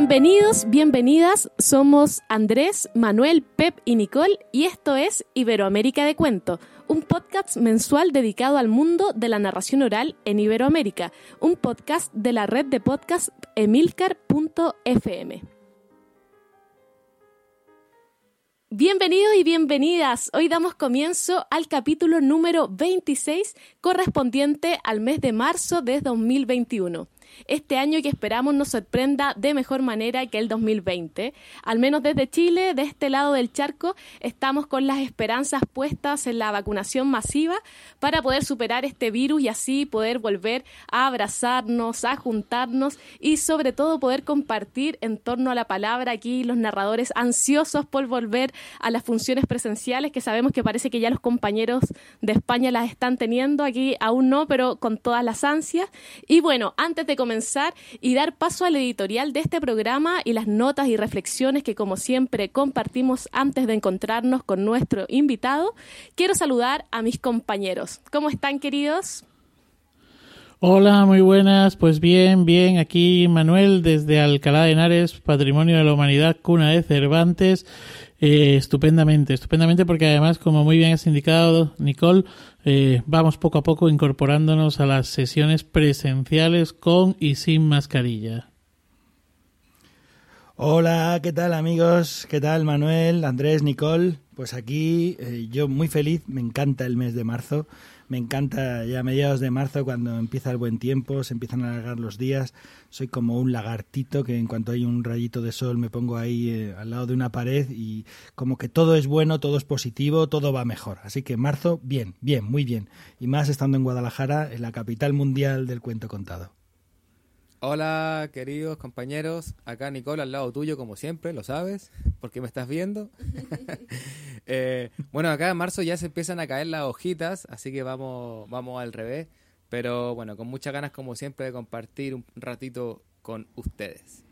Bienvenidos, bienvenidas. Somos Andrés, Manuel, Pep y Nicole y esto es Iberoamérica de Cuento, un podcast mensual dedicado al mundo de la narración oral en Iberoamérica, un podcast de la red de podcast emilcar.fm. Bienvenidos y bienvenidas. Hoy damos comienzo al capítulo número 26 correspondiente al mes de marzo de 2021 este año que esperamos nos sorprenda de mejor manera que el 2020. Al menos desde Chile, de este lado del charco, estamos con las esperanzas puestas en la vacunación masiva para poder superar este virus y así poder volver a abrazarnos, a juntarnos y sobre todo poder compartir en torno a la palabra aquí los narradores ansiosos por volver a las funciones presenciales que sabemos que parece que ya los compañeros de España las están teniendo, aquí aún no, pero con todas las ansias. Y bueno, antes de comenzar y dar paso al editorial de este programa y las notas y reflexiones que como siempre compartimos antes de encontrarnos con nuestro invitado, quiero saludar a mis compañeros. ¿Cómo están queridos? Hola, muy buenas. Pues bien, bien. Aquí Manuel desde Alcalá de Henares, Patrimonio de la Humanidad, cuna de Cervantes. Eh, estupendamente, estupendamente porque además, como muy bien has indicado, Nicole, eh, vamos poco a poco incorporándonos a las sesiones presenciales con y sin mascarilla. Hola, ¿qué tal amigos? ¿Qué tal Manuel, Andrés, Nicole? Pues aquí eh, yo muy feliz, me encanta el mes de marzo. Me encanta ya a mediados de marzo cuando empieza el buen tiempo, se empiezan a alargar los días. Soy como un lagartito que en cuanto hay un rayito de sol me pongo ahí eh, al lado de una pared y como que todo es bueno, todo es positivo, todo va mejor. Así que marzo, bien, bien, muy bien. Y más estando en Guadalajara, en la capital mundial del cuento contado. Hola, queridos compañeros. Acá Nicole al lado tuyo, como siempre, lo sabes, porque me estás viendo. Eh, bueno, acá en marzo ya se empiezan a caer las hojitas, así que vamos, vamos al revés. Pero bueno, con muchas ganas, como siempre, de compartir un ratito con ustedes.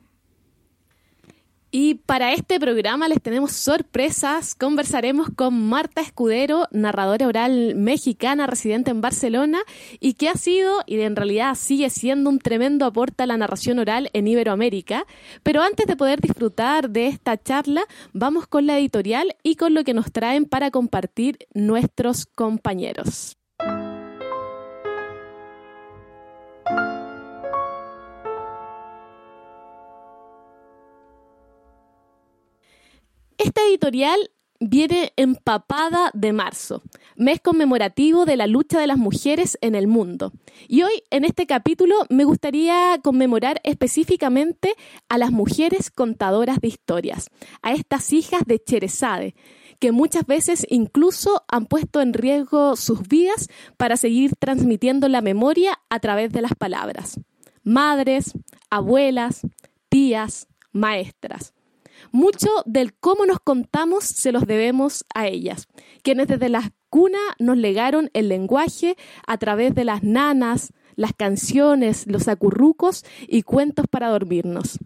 Y para este programa les tenemos sorpresas. Conversaremos con Marta Escudero, narradora oral mexicana residente en Barcelona y que ha sido y en realidad sigue siendo un tremendo aporte a la narración oral en Iberoamérica. Pero antes de poder disfrutar de esta charla, vamos con la editorial y con lo que nos traen para compartir nuestros compañeros. Esta editorial viene empapada de marzo, mes conmemorativo de la lucha de las mujeres en el mundo. Y hoy, en este capítulo, me gustaría conmemorar específicamente a las mujeres contadoras de historias, a estas hijas de Cherezade, que muchas veces incluso han puesto en riesgo sus vidas para seguir transmitiendo la memoria a través de las palabras. Madres, abuelas, tías, maestras. Mucho del cómo nos contamos se los debemos a ellas, quienes desde la cuna nos legaron el lenguaje a través de las nanas, las canciones, los acurrucos y cuentos para dormirnos.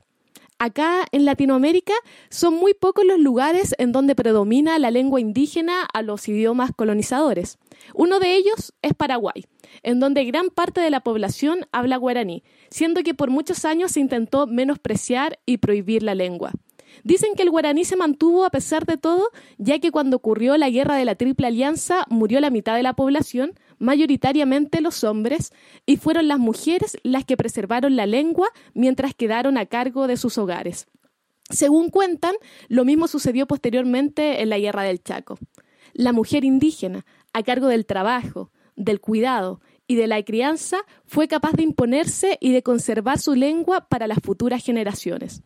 Acá en Latinoamérica son muy pocos los lugares en donde predomina la lengua indígena a los idiomas colonizadores. Uno de ellos es Paraguay, en donde gran parte de la población habla guaraní, siendo que por muchos años se intentó menospreciar y prohibir la lengua. Dicen que el guaraní se mantuvo a pesar de todo, ya que cuando ocurrió la guerra de la Triple Alianza murió la mitad de la población, mayoritariamente los hombres, y fueron las mujeres las que preservaron la lengua mientras quedaron a cargo de sus hogares. Según cuentan, lo mismo sucedió posteriormente en la guerra del Chaco. La mujer indígena, a cargo del trabajo, del cuidado y de la crianza, fue capaz de imponerse y de conservar su lengua para las futuras generaciones.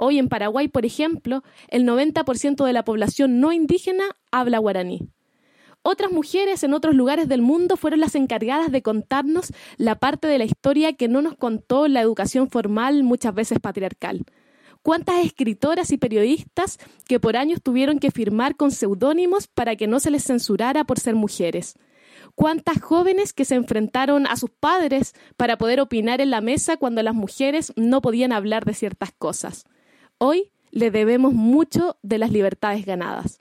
Hoy en Paraguay, por ejemplo, el 90% de la población no indígena habla guaraní. Otras mujeres en otros lugares del mundo fueron las encargadas de contarnos la parte de la historia que no nos contó la educación formal, muchas veces patriarcal. ¿Cuántas escritoras y periodistas que por años tuvieron que firmar con seudónimos para que no se les censurara por ser mujeres? ¿Cuántas jóvenes que se enfrentaron a sus padres para poder opinar en la mesa cuando las mujeres no podían hablar de ciertas cosas? Hoy le debemos mucho de las libertades ganadas.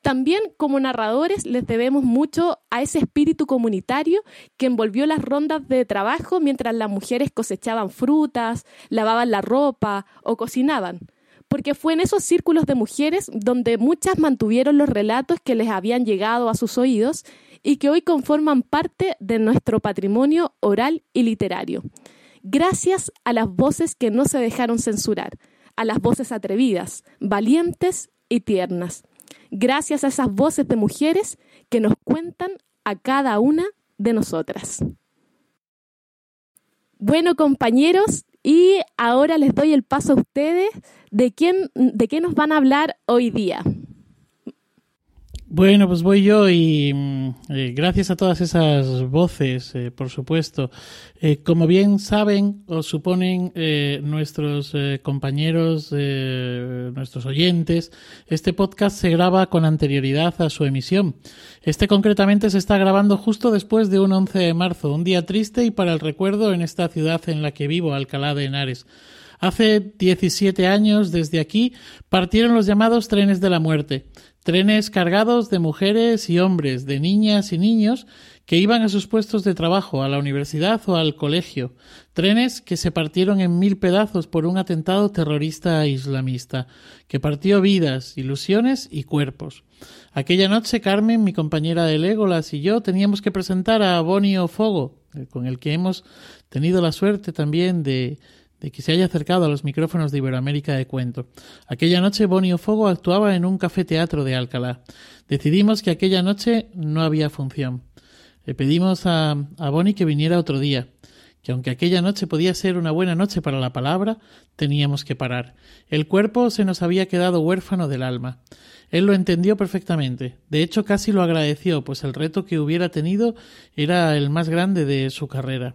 También como narradores les debemos mucho a ese espíritu comunitario que envolvió las rondas de trabajo mientras las mujeres cosechaban frutas, lavaban la ropa o cocinaban. Porque fue en esos círculos de mujeres donde muchas mantuvieron los relatos que les habían llegado a sus oídos y que hoy conforman parte de nuestro patrimonio oral y literario. Gracias a las voces que no se dejaron censurar, a las voces atrevidas, valientes y tiernas gracias a esas voces de mujeres que nos cuentan a cada una de nosotras. Bueno, compañeros, y ahora les doy el paso a ustedes de quién de qué nos van a hablar hoy día. Bueno, pues voy yo y mm, eh, gracias a todas esas voces, eh, por supuesto. Eh, como bien saben o suponen nuestros compañeros, nuestros oyentes, este podcast se graba con anterioridad a su emisión. Este concretamente se está grabando justo después de un 11 de marzo, un día triste y para el recuerdo en esta ciudad en la que vivo, Alcalá de Henares. Hace 17 años desde aquí partieron los llamados trenes de la muerte Trenes cargados de mujeres y hombres, de niñas y niños que iban a sus puestos de trabajo, a la universidad o al colegio. Trenes que se partieron en mil pedazos por un atentado terrorista islamista, que partió vidas, ilusiones y cuerpos. Aquella noche Carmen, mi compañera de Legolas y yo teníamos que presentar a Bonio Fogo, eh, con el que hemos tenido la suerte también de de que se haya acercado a los micrófonos de Iberoamérica de Cuento. Aquella noche Bonio Fogo actuaba en un café teatro de Alcalá. Decidimos que aquella noche no había función. Le pedimos a, a Boni que viniera otro día, que aunque aquella noche podía ser una buena noche para la palabra, teníamos que parar. El cuerpo se nos había quedado huérfano del alma. Él lo entendió perfectamente. De hecho, casi lo agradeció, pues el reto que hubiera tenido era el más grande de su carrera.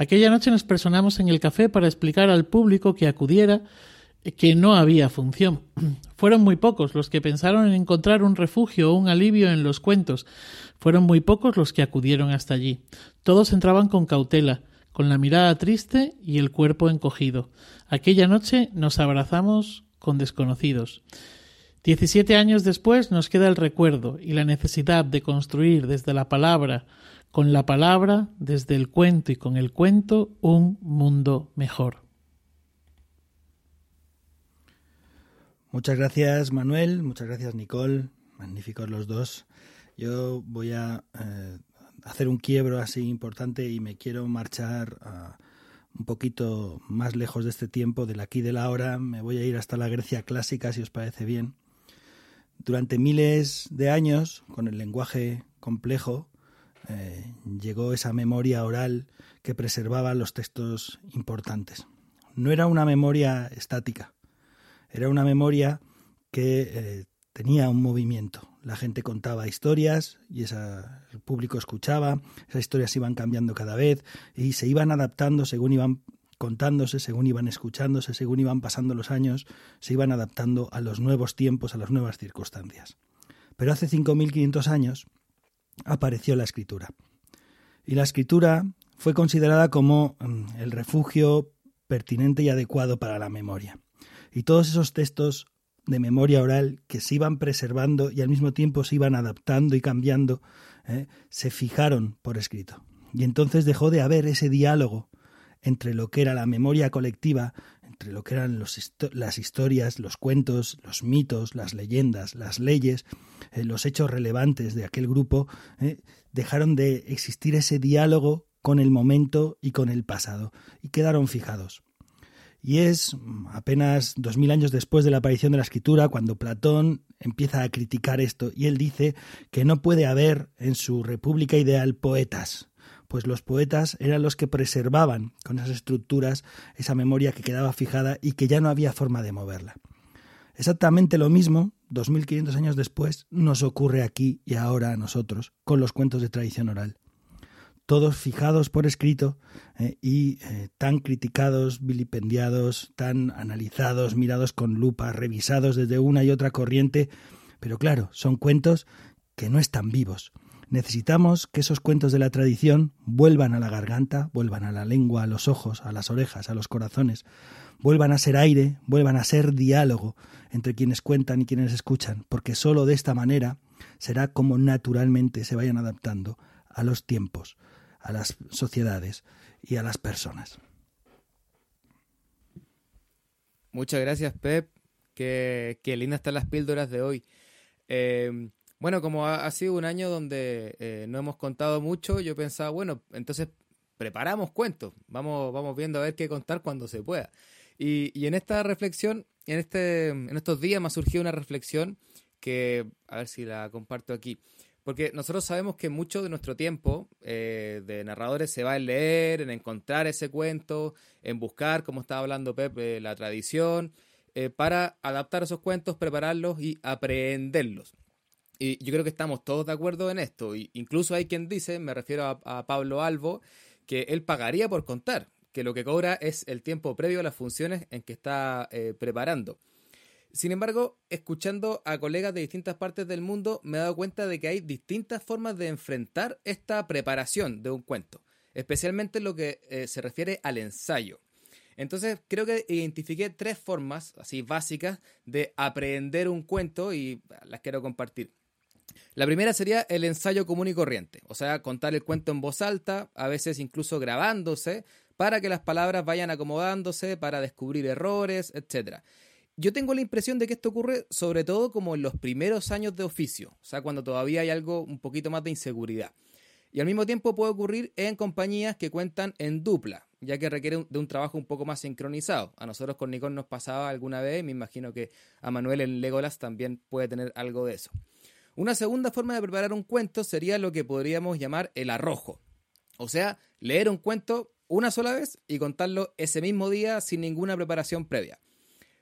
Aquella noche nos personamos en el café para explicar al público que acudiera que no había función. Fueron muy pocos los que pensaron en encontrar un refugio o un alivio en los cuentos. Fueron muy pocos los que acudieron hasta allí. Todos entraban con cautela, con la mirada triste y el cuerpo encogido. Aquella noche nos abrazamos con desconocidos. Diecisiete años después nos queda el recuerdo y la necesidad de construir desde la palabra con la palabra, desde el cuento y con el cuento, un mundo mejor. Muchas gracias Manuel, muchas gracias Nicole, magníficos los dos. Yo voy a eh, hacer un quiebro así importante y me quiero marchar ah, un poquito más lejos de este tiempo, del aquí de la ahora. Me voy a ir hasta la Grecia clásica, si os parece bien. Durante miles de años, con el lenguaje complejo, eh, llegó esa memoria oral que preservaba los textos importantes. No era una memoria estática, era una memoria que eh, tenía un movimiento. La gente contaba historias y esa, el público escuchaba, esas historias iban cambiando cada vez y se iban adaptando según iban contándose, según iban escuchándose, según iban pasando los años, se iban adaptando a los nuevos tiempos, a las nuevas circunstancias. Pero hace 5.500 años, apareció la escritura. Y la escritura fue considerada como mm, el refugio pertinente y adecuado para la memoria. Y todos esos textos de memoria oral que se iban preservando y al mismo tiempo se iban adaptando y cambiando, ¿eh? se fijaron por escrito. Y entonces dejó de haber ese diálogo entre lo que era la memoria colectiva, entre lo que eran las historias, los cuentos, los mitos, las leyendas, las leyes, eh, los hechos relevantes de aquel grupo, eh, dejaron de existir ese diálogo con el momento y con el pasado, y quedaron fijados. Y es apenas dos mil años después de la aparición de la escritura cuando Platón empieza a criticar esto y él dice que no puede haber en su república ideal poetas, pues los poetas eran los que preservaban con esas estructuras esa memoria que quedaba fijada y que ya no había forma de moverla. Exactamente lo mismo, 2500 años después, nos ocurre aquí y ahora a nosotros con los cuentos de tradición oral. Todos fijados por escrito eh, y eh, tan criticados, vilipendiados, tan analizados, mirados con lupa, revisados desde una y otra corriente, pero claro, son cuentos que no están vivos, Necesitamos que esos cuentos de la tradición vuelvan a la garganta, vuelvan a la lengua, a los ojos, a las orejas, a los corazones, vuelvan a ser aire, vuelvan a ser diálogo entre quienes cuentan y quienes escuchan, porque sólo de esta manera será como naturalmente se vayan adaptando a los tiempos, a las sociedades y a las personas. Muchas gracias, Pep. Qué, qué lindas están las píldoras de hoy. Eh, bueno, como ha, sido un año donde eh, no hemos contado mucho, yo pensaba, bueno, entonces preparamos cuentos. Vamos, vamos viendo a ver qué contar cuando se pueda. Y, y en esta reflexión, en, este, en estos días me ha surgido una reflexión que, a ver si la comparto aquí. Porque nosotros sabemos que mucho de nuestro tiempo eh, de narradores se va en leer, en encontrar ese cuento, en buscar, como estaba hablando Pepe, la tradición, eh, para adaptar esos cuentos, prepararlos y aprenderlos. Y yo creo que estamos todos de acuerdo en esto. Y incluso hay quien dice, me refiero a, Pablo Albo, que él pagaría por contar, que lo que cobra es el tiempo previo a las funciones en que está eh, preparando. Sin embargo, escuchando a colegas de distintas partes del mundo, me he dado cuenta de que hay distintas formas de enfrentar esta preparación de un cuento, especialmente en lo que eh, se refiere al ensayo. Entonces, creo que identifiqué tres formas, así básicas, de aprender un cuento y las quiero compartir. La primera sería el ensayo común y corriente, o sea, contar el cuento en voz alta, a veces incluso grabándose, para que las palabras vayan acomodándose, para descubrir errores, etc. Yo tengo la impresión de que esto ocurre sobre todo como en los primeros años de oficio, o sea, cuando todavía hay algo un poquito más de inseguridad. Y al mismo tiempo puede ocurrir en compañías que cuentan en dupla, ya que requiere de un trabajo un poco más sincronizado. A nosotros con Nikon nos pasaba alguna vez, me imagino que a Manuel en Legolas también puede tener algo de eso. Una segunda forma de preparar un cuento sería lo que podríamos llamar el arrojo. O sea, leer un cuento una sola vez y contarlo ese mismo día sin ninguna preparación previa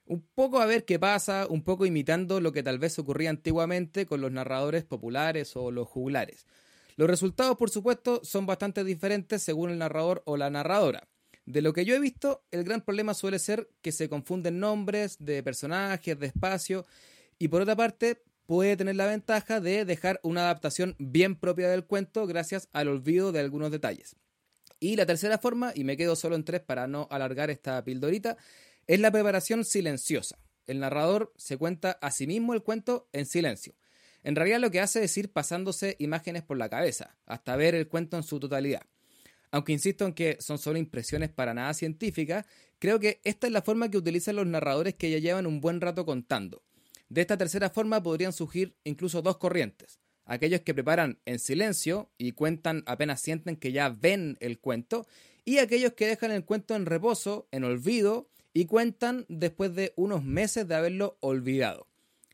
un poco a ver qué pasa, un poco imitando lo que tal vez ocurría antiguamente con los narradores populares o los juglares. Los resultados, por supuesto, son bastante diferentes según el narrador o la narradora. De lo que yo he visto, el gran problema suele ser que se confunden nombres de personajes, de espacio, y por otra parte, puede tener la ventaja de dejar una adaptación bien propia del cuento gracias al olvido de algunos detalles. Y la tercera forma, y me quedo solo en tres para no alargar esta pildorita, es la preparación silenciosa. El narrador se cuenta a sí mismo el cuento en silencio. En realidad lo que hace es ir pasándose imágenes por la cabeza, hasta ver el cuento en su totalidad. Aunque insisto en que son solo impresiones para nada científicas, creo que esta es la forma que utilizan los narradores que ya llevan un buen rato contando. De esta tercera forma podrían surgir incluso dos corrientes. Aquellos que preparan en silencio y cuentan apenas sienten que ya ven el cuento, y aquellos que dejan el cuento en reposo, en olvido, y cuentan después de unos meses de haberlo olvidado.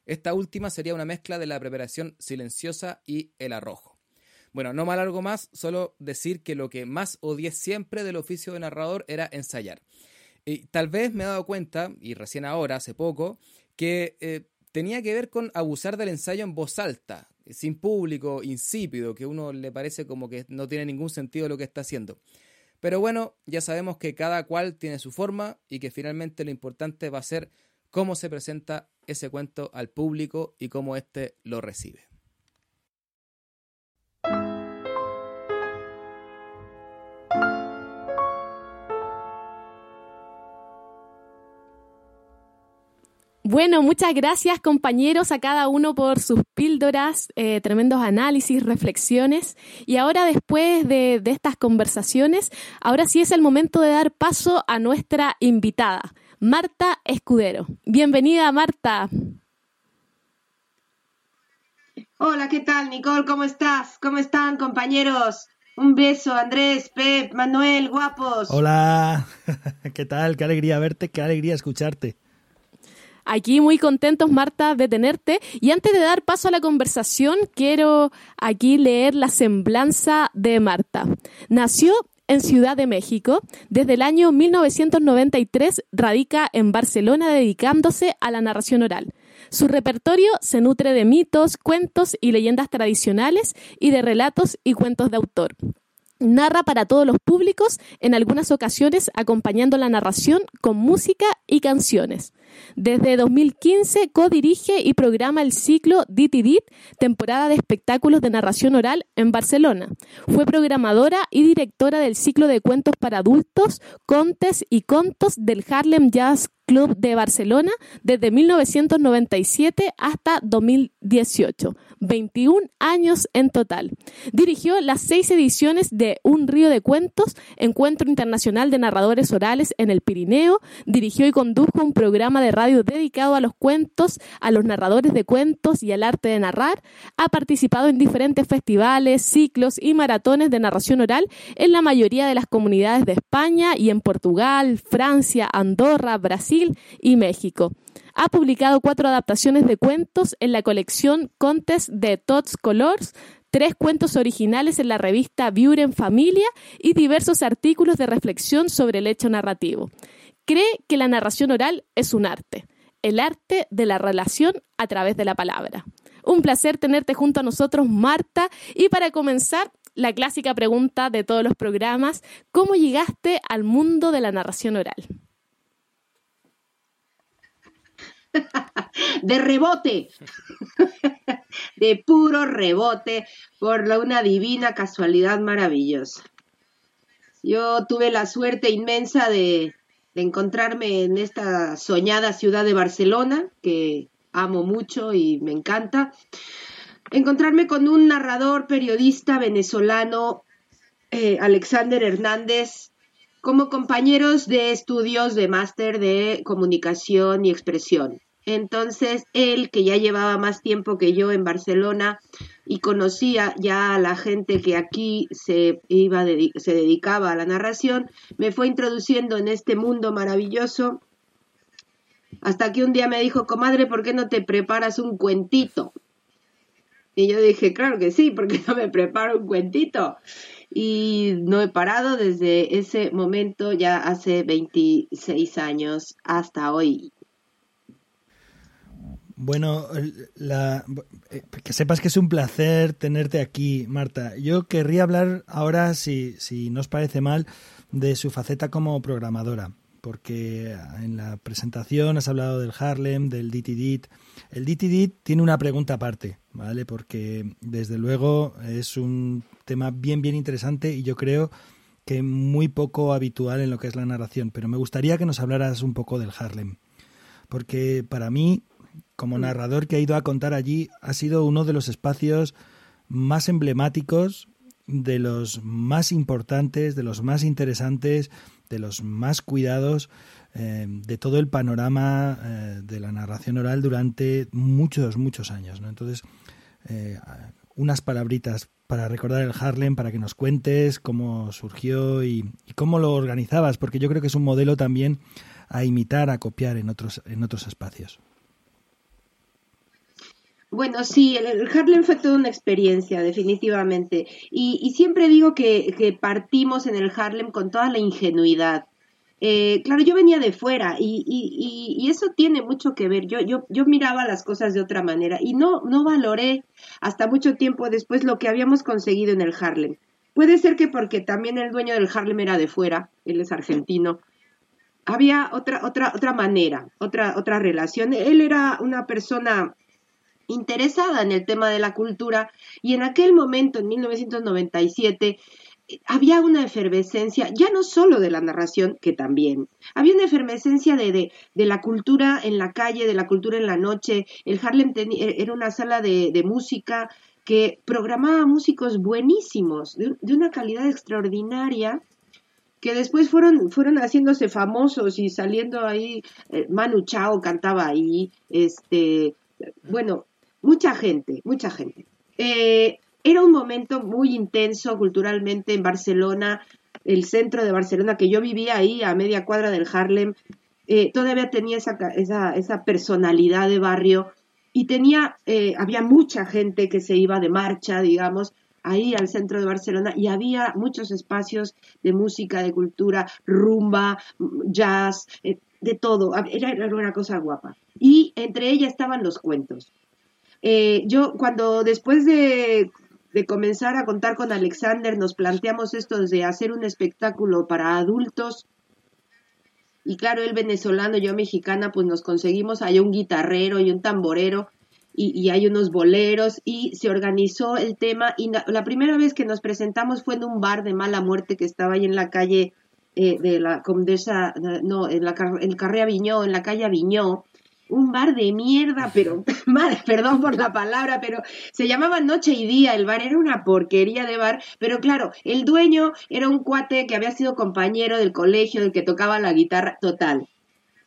Esta última sería una mezcla de la preparación silenciosa y el arrojo. Bueno, no me alargo más, solo decir que lo que más odié siempre del oficio de narrador era ensayar. Y tal vez me he dado cuenta, y recién ahora, hace poco, que eh, tenía que ver con abusar del ensayo en voz alta, sin público, insípido, que a uno le parece como que no tiene ningún sentido lo que está haciendo. Pero bueno, ya sabemos que cada cual tiene su forma y que finalmente lo importante va a ser cómo se presenta ese cuento al público y cómo éste lo recibe. Bueno, muchas gracias compañeros a cada uno por sus píldoras, eh, tremendos análisis, reflexiones. Y ahora después de, de estas conversaciones, ahora sí es el momento de dar paso a nuestra invitada, Marta Escudero. Bienvenida, Marta. Hola, ¿qué tal, Nicole? ¿Cómo estás? ¿Cómo están, compañeros? Un beso, Andrés, Pep, Manuel, guapos. Hola, ¿qué tal? Qué alegría verte, qué alegría escucharte. Aquí muy contentos, Marta, de tenerte. Y antes de dar paso a la conversación, quiero aquí leer la semblanza de Marta. Nació en Ciudad de México. Desde el año 1993 radica en Barcelona dedicándose a la narración oral. Su repertorio se nutre de mitos, cuentos y leyendas tradicionales y de relatos y cuentos de autor. Narra para todos los públicos, en algunas ocasiones acompañando la narración con música y canciones. Desde 2015 co-dirige y programa el ciclo Dit temporada de espectáculos de narración oral en Barcelona. Fue programadora y directora del ciclo de cuentos para adultos, Contes y Contos del Harlem Jazz Club de Barcelona desde 1997 hasta 2018. 21 años en total. Dirigió las seis ediciones de Un Río de Cuentos, Encuentro Internacional de Narradores Orales en el Pirineo. Dirigió y condujo un programa de radio dedicado a los cuentos, a los narradores de cuentos y al arte de narrar. Ha participado en diferentes festivales, ciclos y maratones de narración oral en la mayoría de las comunidades de España y en Portugal, Francia, Andorra, Brasil y México. Ha publicado cuatro adaptaciones de cuentos en la colección Contes de Tots Colors, tres cuentos originales en la revista Viewer en Familia y diversos artículos de reflexión sobre el hecho narrativo. Cree que la narración oral es un arte, el arte de la relación a través de la palabra. Un placer tenerte junto a nosotros, Marta. Y para comenzar, la clásica pregunta de todos los programas, ¿cómo llegaste al mundo de la narración oral? De rebote, de puro rebote, por una divina casualidad maravillosa. Yo tuve la suerte inmensa de, encontrarme en esta soñada ciudad de Barcelona, que amo mucho y me encanta, encontrarme con un narrador periodista venezolano, eh, Alexander Hernández, como compañeros de estudios de máster de comunicación y expresión. Entonces, él, que ya llevaba más tiempo que yo en Barcelona y conocía ya a la gente que aquí se, iba se dedicaba a la narración, me fue introduciendo en este mundo maravilloso hasta que un día me dijo, comadre, ¿por qué no te preparas un cuentito? Y yo dije, claro que sí, porque no me preparo un cuentito? Y no he parado desde ese momento, ya hace 26 años hasta hoy. Bueno, la, eh, que sepas que es un placer tenerte aquí, Marta. Yo querría hablar ahora, si, si no os parece mal, de su faceta como programadora, porque en la presentación has hablado del Harlem, del DTD. El DTD tiene una pregunta aparte, ¿vale? Porque desde luego es un tema bien, bien interesante y yo creo que muy poco habitual en lo que es la narración, pero me gustaría que nos hablaras un poco del Harlem, porque para mí como narrador que ha ido a contar allí, ha sido uno de los espacios más emblemáticos, de los más importantes, de los más interesantes, de los más cuidados eh, de todo el panorama eh, de la narración oral durante muchos, muchos años. ¿no? Entonces, eh, unas palabritas para recordar el Harlem, para que nos cuentes cómo surgió y, y, cómo lo organizabas, porque yo creo que es un modelo también a imitar, a copiar en otros, en otros espacios. Bueno, sí, el, Harlem fue toda una experiencia, definitivamente. Y, siempre digo que, partimos en el Harlem con toda la ingenuidad. Eh, claro, yo venía de fuera y, eso tiene mucho que ver. Yo, yo, yo miraba las cosas de otra manera y no, no valoré hasta mucho tiempo después lo que habíamos conseguido en el Harlem. Puede ser que porque también el dueño del Harlem era de fuera, él es argentino. Había otra, otra, otra manera, otra, otra relación. Él era una persona interesada en el tema de la cultura y en aquel momento, en 1997, había una efervescencia, ya no solo de la narración, que también, había una efervescencia de, de, la cultura en la calle, de la cultura en la noche. El Harlem e, era una sala de, música que programaba músicos buenísimos, de, una calidad extraordinaria, que después fueron, fueron haciéndose famosos y saliendo ahí, eh, Manu Chao cantaba ahí, este, bueno, mucha gente, mucha gente. Eh, era un momento muy intenso culturalmente en Barcelona, el centro de Barcelona, que yo vivía ahí a media cuadra del Harlem, eh, todavía tenía esa, esa, personalidad de barrio y tenía, eh, había mucha gente que se iba de marcha, digamos, ahí al centro de Barcelona y había muchos espacios de música, de cultura, rumba, jazz, de todo, era, era una cosa guapa. Y entre ellas estaban los cuentos. Eh, yo cuando después de de comenzar a contar con Alexander, nos planteamos esto de hacer un espectáculo para adultos. Y claro, él venezolano, yo mexicana, pues nos conseguimos ahí un guitarrero y un tamborero y, hay unos boleros y se organizó el tema. Y la, primera vez que nos presentamos fue en un bar de mala muerte que estaba ahí en la calle eh, de la Condesa, no, en la en Carrera Aviñó, en la calle Aviñó un bar de mierda, pero, madre, perdón por la palabra, pero se llamaba Noche y Día, el bar era una porquería de bar, pero claro, el dueño era un cuate que había sido compañero del colegio, del que tocaba la guitarra, total.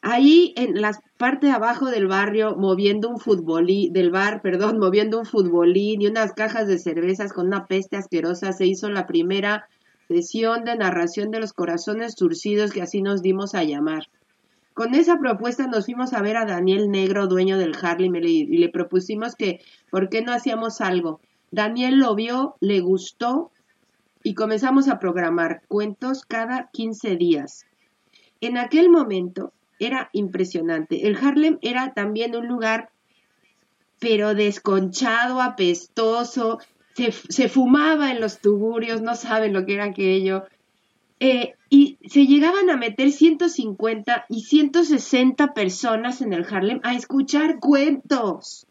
Ahí en la parte de abajo del barrio, moviendo un futbolín, del bar, perdón, moviendo un futbolín y unas cajas de cervezas con una peste asquerosa, se hizo la primera sesión de narración de los corazones turcidos que así nos dimos a llamar. Con esa propuesta nos fuimos a ver a Daniel Negro, dueño del Harlem, y le, propusimos que, ¿por qué no hacíamos algo? Daniel lo vio, le gustó y comenzamos a programar cuentos cada 15 días. En aquel momento era impresionante. El Harlem era también un lugar, pero desconchado, apestoso, se, se fumaba en los tuburios, no saben lo que era aquello. Eh, y se llegaban a meter 150 y 160 personas en el Harlem a escuchar cuentos.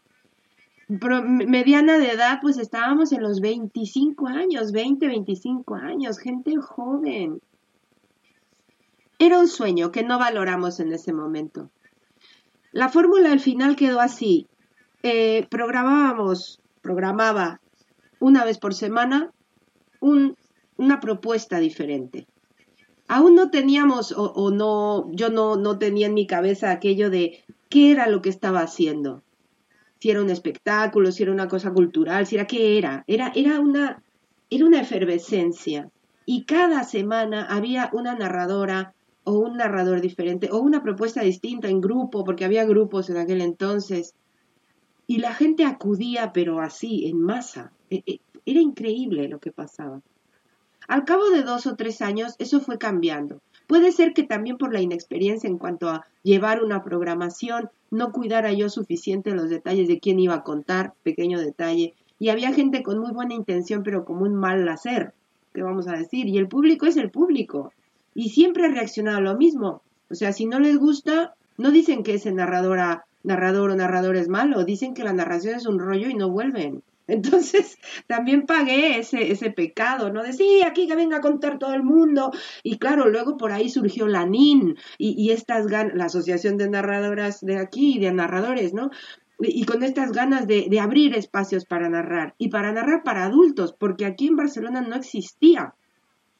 mediana de edad, pues estábamos en los 25 años, 20, 25 años, gente joven. Era un sueño que no valoramos en ese momento. La fórmula al final quedó así. Eh, programábamos, programaba una vez por semana una propuesta diferente aún no teníamos o, no, yo no, no tenía en mi cabeza aquello de qué era lo que estaba haciendo. Si era un espectáculo, si era una cosa cultural, si era qué era. Era, era, una, era una efervescencia. Y cada semana había una narradora o un narrador diferente o una propuesta distinta en grupo, porque había grupos en aquel entonces. Y la gente acudía, pero así, en masa. E, e, era increíble lo que pasaba. Al cabo de dos o tres años eso fue cambiando. Puede ser que también por la inexperiencia en cuanto a llevar una programación, no cuidara yo suficiente los detalles de quién iba a contar, pequeño detalle, y había gente con muy buena intención pero con un mal hacer, ¿qué vamos a decir? Y el público es el público, y siempre ha reaccionado a lo mismo. O sea, si no les gusta, no dicen que ese narradora, narrador o narrador es malo, dicen que la narración es un rollo y no vuelven. Entonces también pagué ese, ese pecado, ¿no? De aquí que venga a contar todo el mundo. Y claro, luego por ahí surgió la NIN y, y estas ganas, la Asociación de Narradoras de aquí, de narradores, ¿no? Y, con estas ganas de, de abrir espacios para narrar y para narrar para adultos, porque aquí en Barcelona no existía.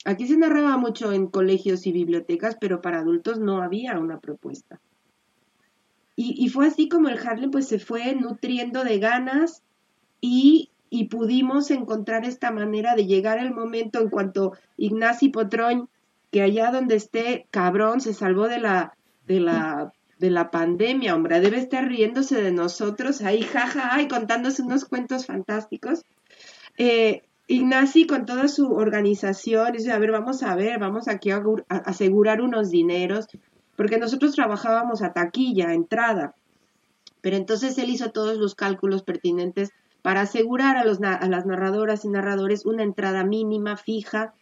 Aquí se narraba mucho en colegios y bibliotecas, pero para adultos no había una propuesta. Y, y, fue así como el Harlem pues se fue nutriendo de ganas y, pudimos encontrar esta manera de llegar al momento en cuanto Ignacy Potroñ, que allá donde esté, cabrón, se salvó de la, de la, de la pandemia, hombre, debe estar riéndose de nosotros ahí, jaja, ay, contándose unos cuentos fantásticos. Eh, con toda su organización dice, a ver, vamos a ver, vamos aquí a asegurar unos dineros, porque nosotros trabajábamos a taquilla, entrada, pero entonces él hizo todos los cálculos pertinentes para asegurar a, los, a las narradoras y narradores una entrada mínima, fija,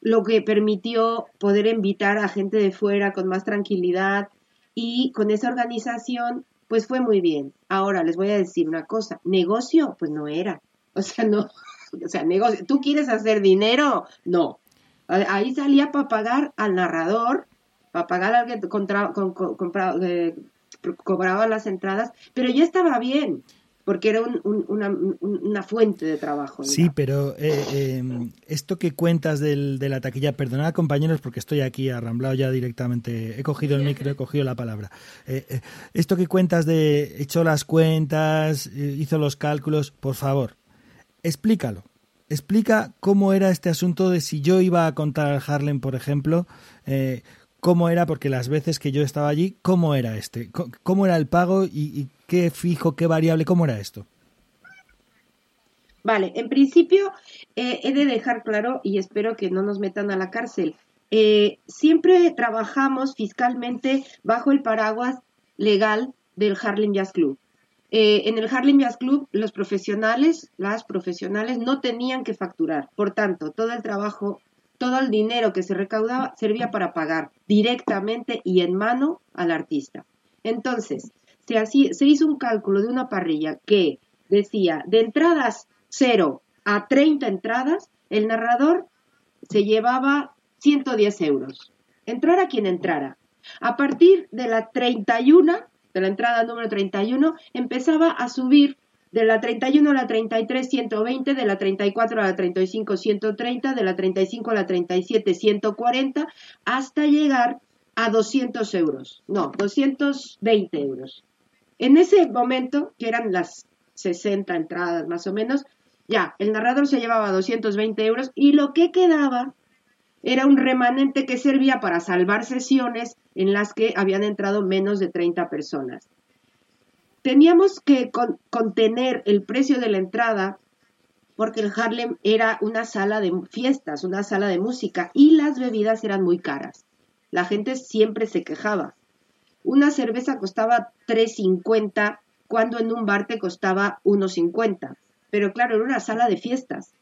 lo que permitió poder invitar a gente de fuera con más tranquilidad y con esa organización, pues fue muy bien. Ahora les voy a decir una cosa, negocio, pues no era. O sea, no, o sea, negocio, ¿tú quieres hacer dinero? No. Ahí salía para pagar al narrador, para pagar al que contra, eh, cobraba las entradas, pero ya estaba bien porque era una, fuente de trabajo. Sí, pero eh, em, esto que cuentas del, de la taquilla, perdonad compañeros porque estoy aquí arramblado ya directamente, he cogido el micro, he cogido la palabra. Eh, eh, esto que cuentas de echó las cuentas, hizo los cálculos, por favor, explícalo. Explica cómo era este asunto de si yo iba a contar al Harlem, por ejemplo, cómo era, porque las veces que yo estaba allí, cómo era este, cómo era el pago y qué fijo, qué variable, cómo era esto. Vale, en principio eh, he de dejar claro y espero que no nos metan a la cárcel. Eh, siempre trabajamos fiscalmente bajo el paraguas legal del Harlem Jazz Club. eh, en el Harlem Jazz Club los profesionales, las profesionales no tenían que facturar. Por tanto, todo el trabajo, todo el dinero que se recaudaba servía para pagar directamente y en mano al artista. Entonces, se, se hizo un cálculo de una parrilla que decía, de entradas 0 a 30 entradas, el narrador se llevaba 110 euros. Entrara quien entrara. A partir de la 31, de la entrada número 31, empezaba a subir de la 31 a la 33, 120, de la 34 a la 35, 130, de la 35 a la 37, 140, hasta llegar a 200 euros. No, 220 euros. En ese momento, que eran las 60 entradas más o menos, ya, el narrador se llevaba 220 euros y lo que quedaba era un remanente que servía para salvar sesiones en las que habían entrado menos de 30 personas. Teníamos que contener el precio de la entrada porque el Harlem era una sala de fiestas, una sala de música y las bebidas eran muy caras. La gente siempre se quejaba. Una cerveza costaba 3.50 cuando en un bar te costaba 1.50. Pero claro, era una sala de fiestas.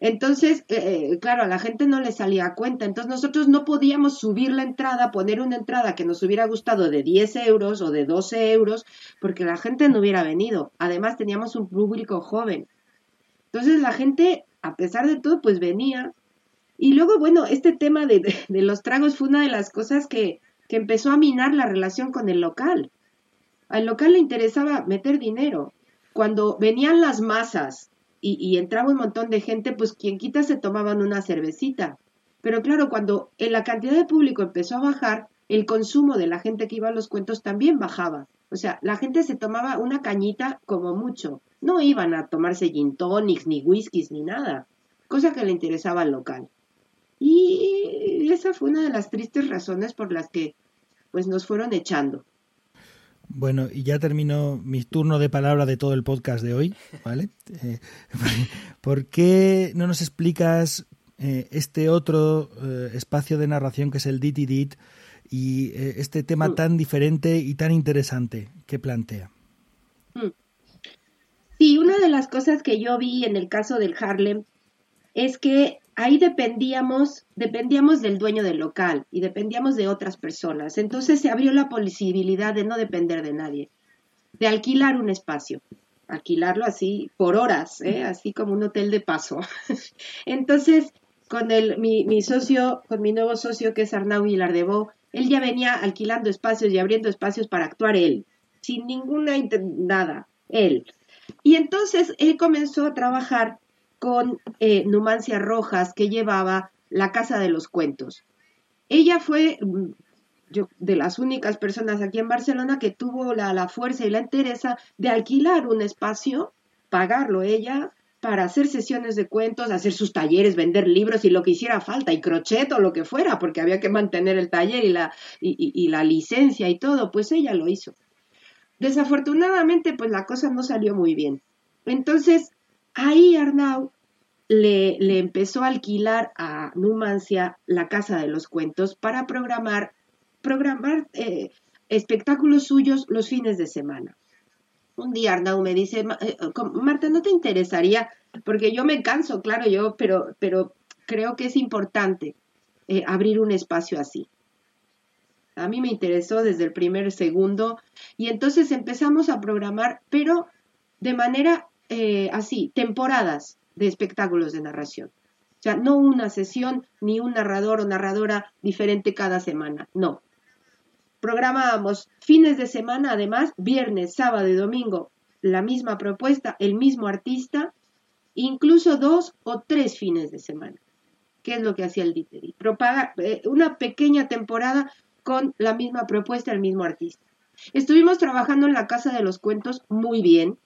Entonces, eh, claro, a la gente no le salía a cuenta. Entonces nosotros no podíamos subir la entrada, poner una entrada que nos hubiera gustado de 10 euros o de 12 euros, porque la gente no hubiera venido. Además, teníamos un público joven. Entonces la gente, a pesar de todo, pues venía. Y luego, bueno, este tema de, de, los tragos fue una de las cosas que, que empezó a minar la relación con el local. Al local le interesaba meter dinero. Cuando venían las masas y, entraba un montón de gente, pues quien quita se tomaban una cervecita. Pero claro, cuando en la cantidad de público empezó a bajar, el consumo de la gente que iba a los cuentos también bajaba. O sea, la gente se tomaba una cañita como mucho. No iban a tomarse gin tonics, ni whiskies, ni nada. Cosa que le interesaba al local. Y esa fue una de las tristes razones por las que pues nos fueron echando. Bueno, y ya termino mi turno de palabra de todo el podcast de hoy, ¿vale? Eh, ¿Por qué no nos explicas eh, este otro eh, espacio de narración que es el Dit y este tema mm. tan diferente y tan interesante que plantea? Mm. Sí, una de las cosas que yo vi en el caso del Harlem es que ahí dependíamos, dependíamos del dueño del local y dependíamos de otras personas. Entonces se abrió la posibilidad de no depender de nadie, de alquilar un espacio, alquilarlo así por horas, ¿eh? así como un hotel de paso. Entonces, con el, mi, socio, con mi nuevo socio que es Arnau Vilardebó, él ya venía alquilando espacios y abriendo espacios para actuar él, sin ninguna nada, él. Y entonces él comenzó a trabajar con eh, Numancia Rojas, que llevaba la Casa de los Cuentos. Ella fue mm, yo, de las únicas personas aquí en Barcelona que tuvo la, fuerza y la entereza de alquilar un espacio, pagarlo ella, para hacer sesiones de cuentos, hacer sus talleres, vender libros y lo que hiciera falta, y crochet o lo que fuera, porque había que mantener el taller y la, y la licencia y todo, pues ella lo hizo. Desafortunadamente, pues la cosa no salió muy bien. Entonces, Ahí Arnau le, empezó a alquilar a Numancia la Casa de los Cuentos para programar, programar eh, espectáculos suyos los fines de semana. Un día Arnau me dice, eh, Marta, ¿no te interesaría? Porque yo me canso, claro, yo, pero, pero creo que es importante eh, abrir un espacio así. A mí me interesó desde el primer segundo y entonces empezamos a programar, pero de manera eh, así, temporadas de espectáculos de narración. O sea, no una sesión ni un narrador o narradora diferente cada semana, no. Programábamos fines de semana, además, viernes, sábado y domingo, la misma propuesta, el mismo artista, incluso dos o tres fines de semana. ¿Qué es lo que hacía el Diteri? Propaga, eh, una pequeña temporada con la misma propuesta, el mismo artista. Estuvimos trabajando en la Casa de los Cuentos muy bien,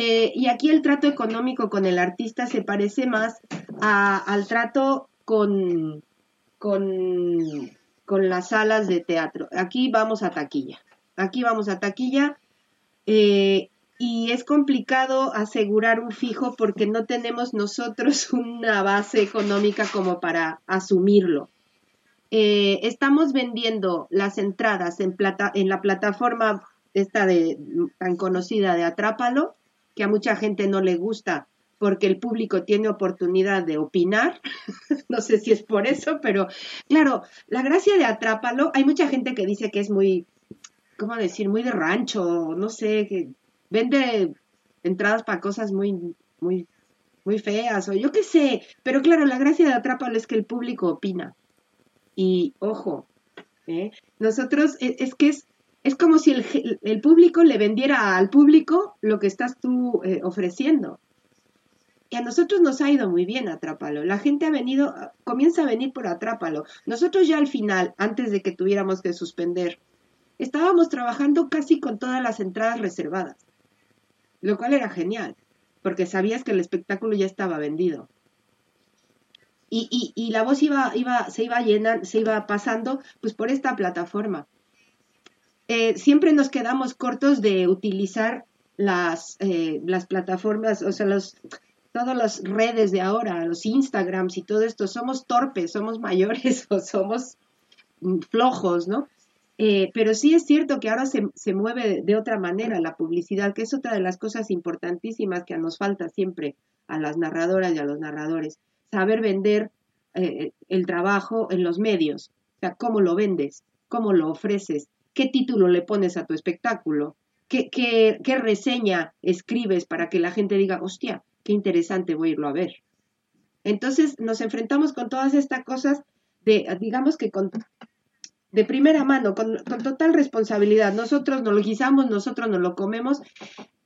eh, y aquí el trato económico con el artista se parece más al trato con, con, las salas de teatro. Aquí vamos a taquilla. Aquí vamos a taquilla. Eh, y es complicado asegurar un fijo porque no tenemos nosotros una base económica como para asumirlo. Eh, estamos vendiendo las entradas en, plata, en la plataforma esta de tan conocida de Atrápalo, que a mucha gente no le gusta porque el público tiene oportunidad de opinar. no sé si es por eso, pero claro, la gracia de Atrápalo, hay mucha gente que dice que es muy, ¿cómo decir? Muy de rancho, no sé, que vende entradas para cosas muy, muy, muy feas o yo qué sé. Pero claro, la gracia de Atrápalo es que el público opina. Y ojo, ¿eh? nosotros e, es, que es, es como si el, público le vendiera al público lo que estás tú eh, ofreciendo. Y a nosotros nos ha ido muy bien Atrápalo. La gente ha venido, comienza a venir por Atrápalo. Nosotros ya al final, antes de que tuviéramos que suspender, estábamos trabajando casi con todas las entradas reservadas, lo cual era genial, porque sabías que el espectáculo ya estaba vendido. Y, y, la voz iba, iba, se iba llenando, se iba pasando pues por esta plataforma. Eh, siempre nos quedamos cortos de utilizar las, eh, las plataformas, o sea, los, todas las redes de ahora, los Instagrams y todo esto, somos torpes, somos mayores o somos flojos, ¿no? Eh, pero sí es cierto que ahora se, se, mueve de otra manera la publicidad, que es otra de las cosas importantísimas que nos falta siempre a las narradoras y a los narradores, saber vender eh, el trabajo en los medios, o sea, cómo lo vendes, cómo lo ofreces, qué título le pones a tu espectáculo, qué, qué, qué reseña escribes para que la gente diga, hostia, qué interesante, voy a irlo a ver. Entonces nos enfrentamos con todas estas cosas de, digamos que con, de primera mano, con, total responsabilidad. Nosotros nos lo guisamos, nosotros nos lo comemos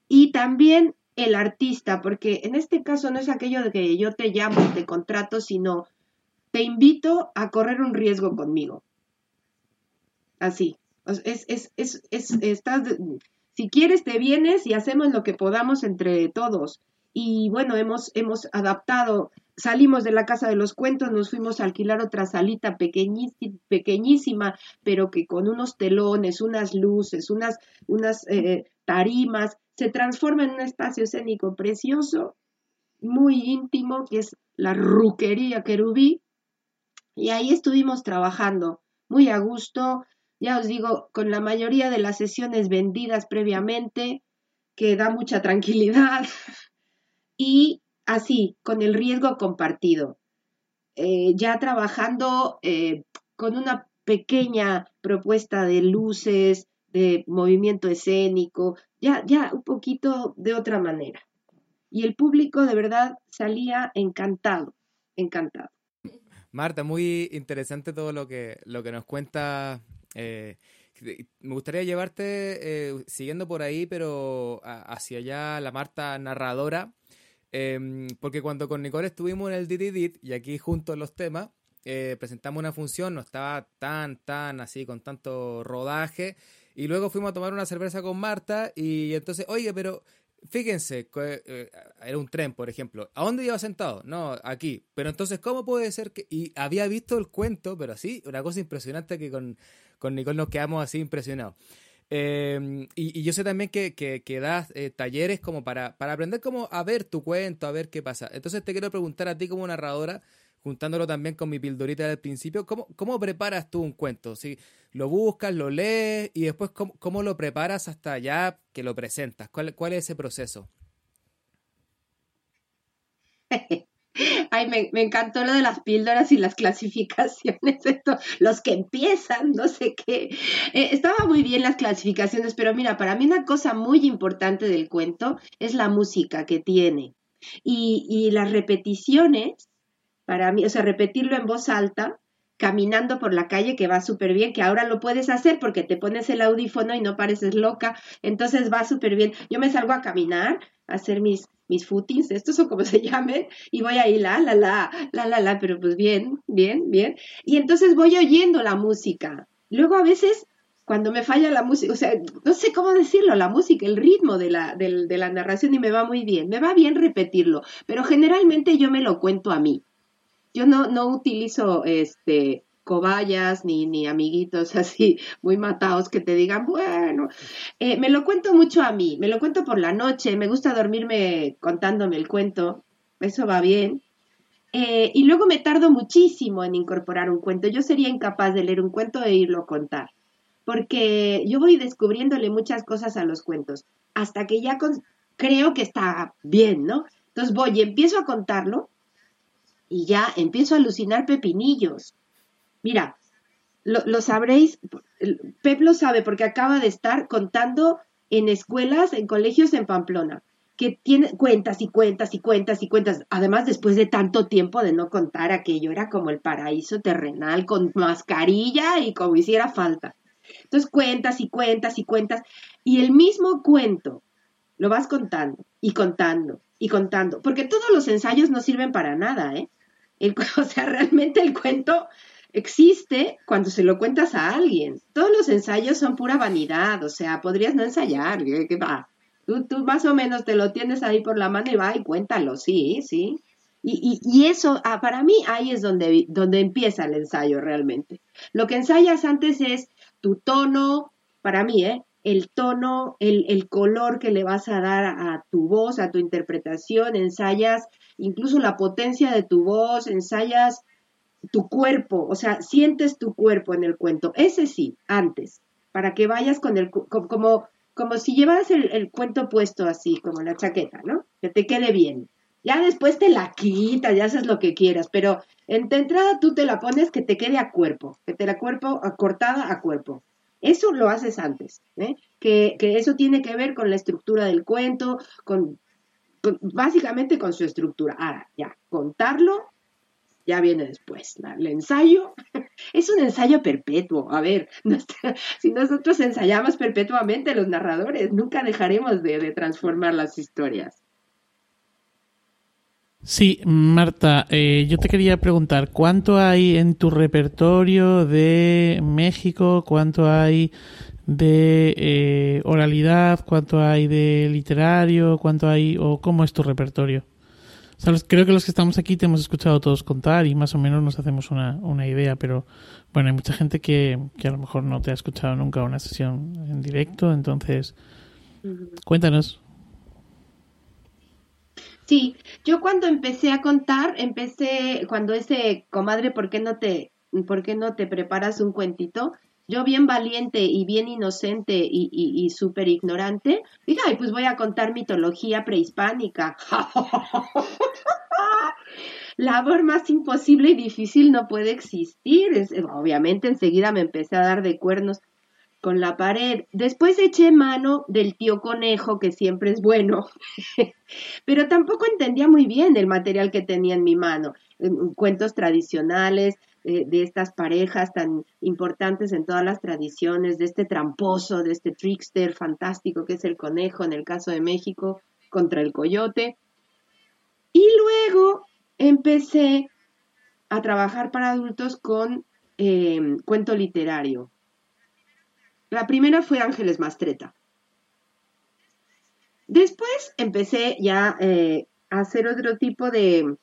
y también el artista, porque en este caso no es aquello de que yo te llamo, te contrato, sino te invito a correr un riesgo conmigo. Así. Es, es, es, es, estás, si quieres, te vienes y hacemos lo que podamos entre todos. Y bueno, hemos, hemos adaptado, salimos de la casa de los cuentos, nos fuimos a alquilar otra salita pequeñísima, pero que con unos telones, unas luces, unas, unas eh, tarimas, se transforma en un espacio escénico precioso, muy íntimo, que es la ruquería querubí, y ahí estuvimos trabajando muy a gusto, ya os digo, con la mayoría de las sesiones vendidas previamente, que da mucha tranquilidad. y así, con el riesgo compartido. Eh, ya trabajando eh, con una pequeña propuesta de luces, de movimiento escénico, ya, ya un poquito de otra manera. Y el público de verdad salía encantado, encantado. Marta, muy interesante todo lo que, lo que nos cuenta. Eh, me gustaría llevarte siguiendo por ahí, pero hacia allá la Marta narradora. Em, porque cuando con Nicole estuvimos en el DDD y aquí juntos los temas, eh, presentamos una función, no estaba tan, tan así, con tanto rodaje. Y luego fuimos a tomar una cerveza con Marta y entonces, oye, pero fíjense, eh, era un tren, por ejemplo. ¿A dónde iba sentado? No, aquí. Pero entonces, ¿cómo puede ser que.? Y había visto el cuento, pero así, una cosa impresionante que con, con Nicole nos quedamos así impresionados. Em, y, yo sé también que, das eh, talleres como para, para aprender como a ver tu cuento, a ver qué pasa. Entonces te quiero preguntar a ti como narradora, juntándolo también con mi pildorita del principio, ¿cómo, cómo preparas tú un cuento? Si lo buscas, lo lees y después cómo, cómo lo preparas hasta ya que lo presentas. ¿Cuál, cuál es ese proceso? Ay, me, encantó lo de las píldoras y las clasificaciones, esto, los que empiezan, no sé qué. Eh, estaba muy bien las clasificaciones, pero mira, para mí una cosa muy importante del cuento es la música que tiene. Y, y las repeticiones, para mí, o sea, repetirlo en voz alta, caminando por la calle, que va súper bien, que ahora lo puedes hacer porque te pones el audífono y no pareces loca, entonces va súper bien. Yo me salgo a caminar, a hacer mis mis footings, estos son como se llamen, y voy ahí la, la, la, la, la, la, pero pues bien, bien, bien. Y entonces voy oyendo la música. Luego a veces, cuando me falla la música, o sea, no sé cómo decirlo, la música, el ritmo de la, de, de la narración y me va muy bien, me va bien repetirlo, pero generalmente yo me lo cuento a mí. Yo no, no utilizo este cobayas ni, ni amiguitos así muy matados que te digan, bueno, eh, me lo cuento mucho a mí, me lo cuento por la noche, me gusta dormirme contándome el cuento, eso va bien. Eh, y luego me tardo muchísimo en incorporar un cuento. Yo sería incapaz de leer un cuento e irlo a contar. porque yo voy descubriéndole muchas cosas a los cuentos, hasta que ya creo que está bien, ¿no? Entonces voy y empiezo a contarlo y ya empiezo a alucinar pepinillos. Mira, lo, sabréis, Pep lo sabe porque acaba de estar contando en escuelas, en colegios en Pamplona, que tiene cuentas y cuentas y cuentas y cuentas. Además, después de tanto tiempo de no contar aquello, era como el paraíso terrenal con mascarilla y como hiciera falta. Entonces, cuentas y cuentas y cuentas. Y el mismo cuento lo vas contando y contando y contando, porque todos los ensayos no sirven para nada, ¿eh? o sea, realmente el cuento existe cuando se lo cuentas a alguien. Todos los ensayos son pura vanidad, o sea, podrías no ensayar, ¿qué va? Tú, tú más o menos te lo tienes ahí por la mano y va y cuéntalo, sí, sí. Y, y, eso, ah, para mí, ahí es donde, donde empieza el ensayo realmente. Lo que ensayas antes es tu tono, para mí, ¿eh? el tono, el, el, color que le vas a dar a tu voz, a tu interpretación, ensayas incluso la potencia de tu voz, ensayas tu cuerpo, o sea, sientes tu cuerpo en el cuento. Ese sí, antes, para que vayas con el, como, como si llevaras el, cuento puesto así, como la chaqueta, ¿no? Que te quede bien. Ya después te la quitas, ya haces lo que quieras, pero en de entrada tú te la pones que te quede a cuerpo, que te la cuerpo cortada a cuerpo. Eso lo haces antes, ¿eh? que, que, eso tiene que ver con la estructura del cuento, con, básicamente con su estructura. Ahora, ya, contarlo ya viene después. El ensayo es un ensayo perpetuo. A ver, si nosotros ensayamos perpetuamente los narradores, nunca dejaremos de, transformar las historias. Sí, Marta, eh, yo te quería preguntar, ¿cuánto hay en tu repertorio de México? ¿Cuánto hay de eh, oralidad? ¿Cuánto hay de literario? ¿Cuánto hay o cómo es tu repertorio? Creo que los que estamos aquí te hemos escuchado todos contar y más o menos nos hacemos una, una idea, pero bueno, hay mucha gente que, que, a lo mejor no te ha escuchado nunca una sesión en directo, entonces cuéntanos. Sí, yo cuando empecé a contar, empecé cuando ese comadre, ¿por qué no te, por qué no te preparas un cuentito? Yo bien valiente y bien inocente y, y, súper ignorante, dije, ay, pues voy a contar mitología prehispánica. Labor más imposible y difícil no puede existir. obviamente enseguida me empecé a dar de cuernos con la pared. Después eché mano del tío conejo, que siempre es bueno, pero tampoco entendía muy bien el material que tenía en mi mano. Cuentos tradicionales, de, estas parejas tan importantes en todas las tradiciones, de este tramposo, de este trickster fantástico que es el conejo en el caso de México contra el coyote. Y luego empecé a trabajar para adultos con em, cuento literario. La primera fue Ángeles Mastreta. Después empecé ya eh, a hacer otro tipo de,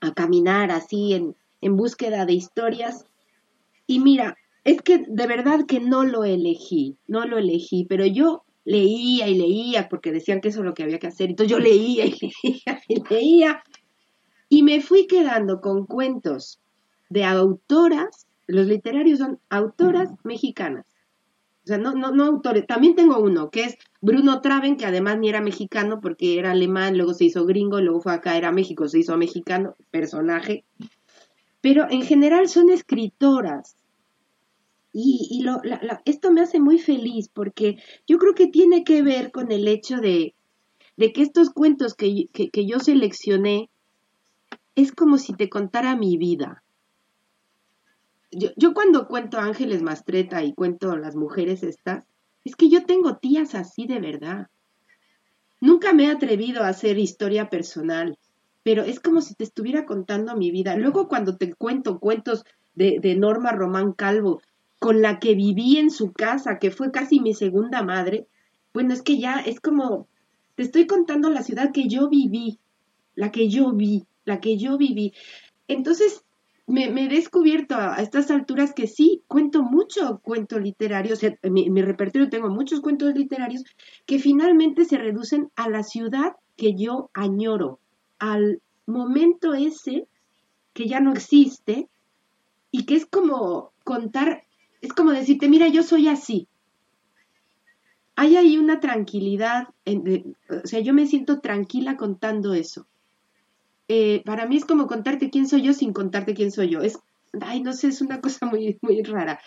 a caminar así en, en búsqueda de historias. Y mira, es que de verdad que no lo elegí, no lo elegí, pero yo leía y leía porque decían que eso es lo que había que hacer. Entonces yo leía y leía y leía. Y me fui quedando con cuentos de autoras, los literarios son autoras mexicanas. O sea, no, no, no autores. También tengo uno, que es Bruno Traven, que además ni era mexicano porque era alemán, luego se hizo gringo, luego fue acá, era México, se hizo mexicano, personaje pero en general son escritoras. Y, lo, esto me hace muy feliz porque yo creo que tiene que ver con el hecho de, que estos cuentos que, que, yo seleccioné es como si te contara mi vida. Yo, yo, cuando cuento Ángeles Mastreta y cuento las mujeres estas, es que yo tengo tías así de verdad. Nunca me he atrevido a hacer historia personal pero es como si te estuviera contando mi vida. Luego cuando te cuento cuentos de, de Norma Román Calvo, con la que viví en su casa, que fue casi mi segunda madre, bueno, es que ya es como, te estoy contando la ciudad que yo viví, la que yo vi, la que yo viví. Entonces, me, he descubierto a, estas alturas que sí, cuento mucho cuento literario, o sea, mi repertorio tengo muchos cuentos literarios que finalmente se reducen a la ciudad que yo añoro, al momento ese que ya no existe y que es como contar es como decirte, mira, yo soy así. Hay ahí una tranquilidad, o sea, yo me siento tranquila contando eso. Eh, para mí es como contarte quién soy yo sin contarte quién soy yo. Es, ay, no sé, es una cosa muy, muy rara.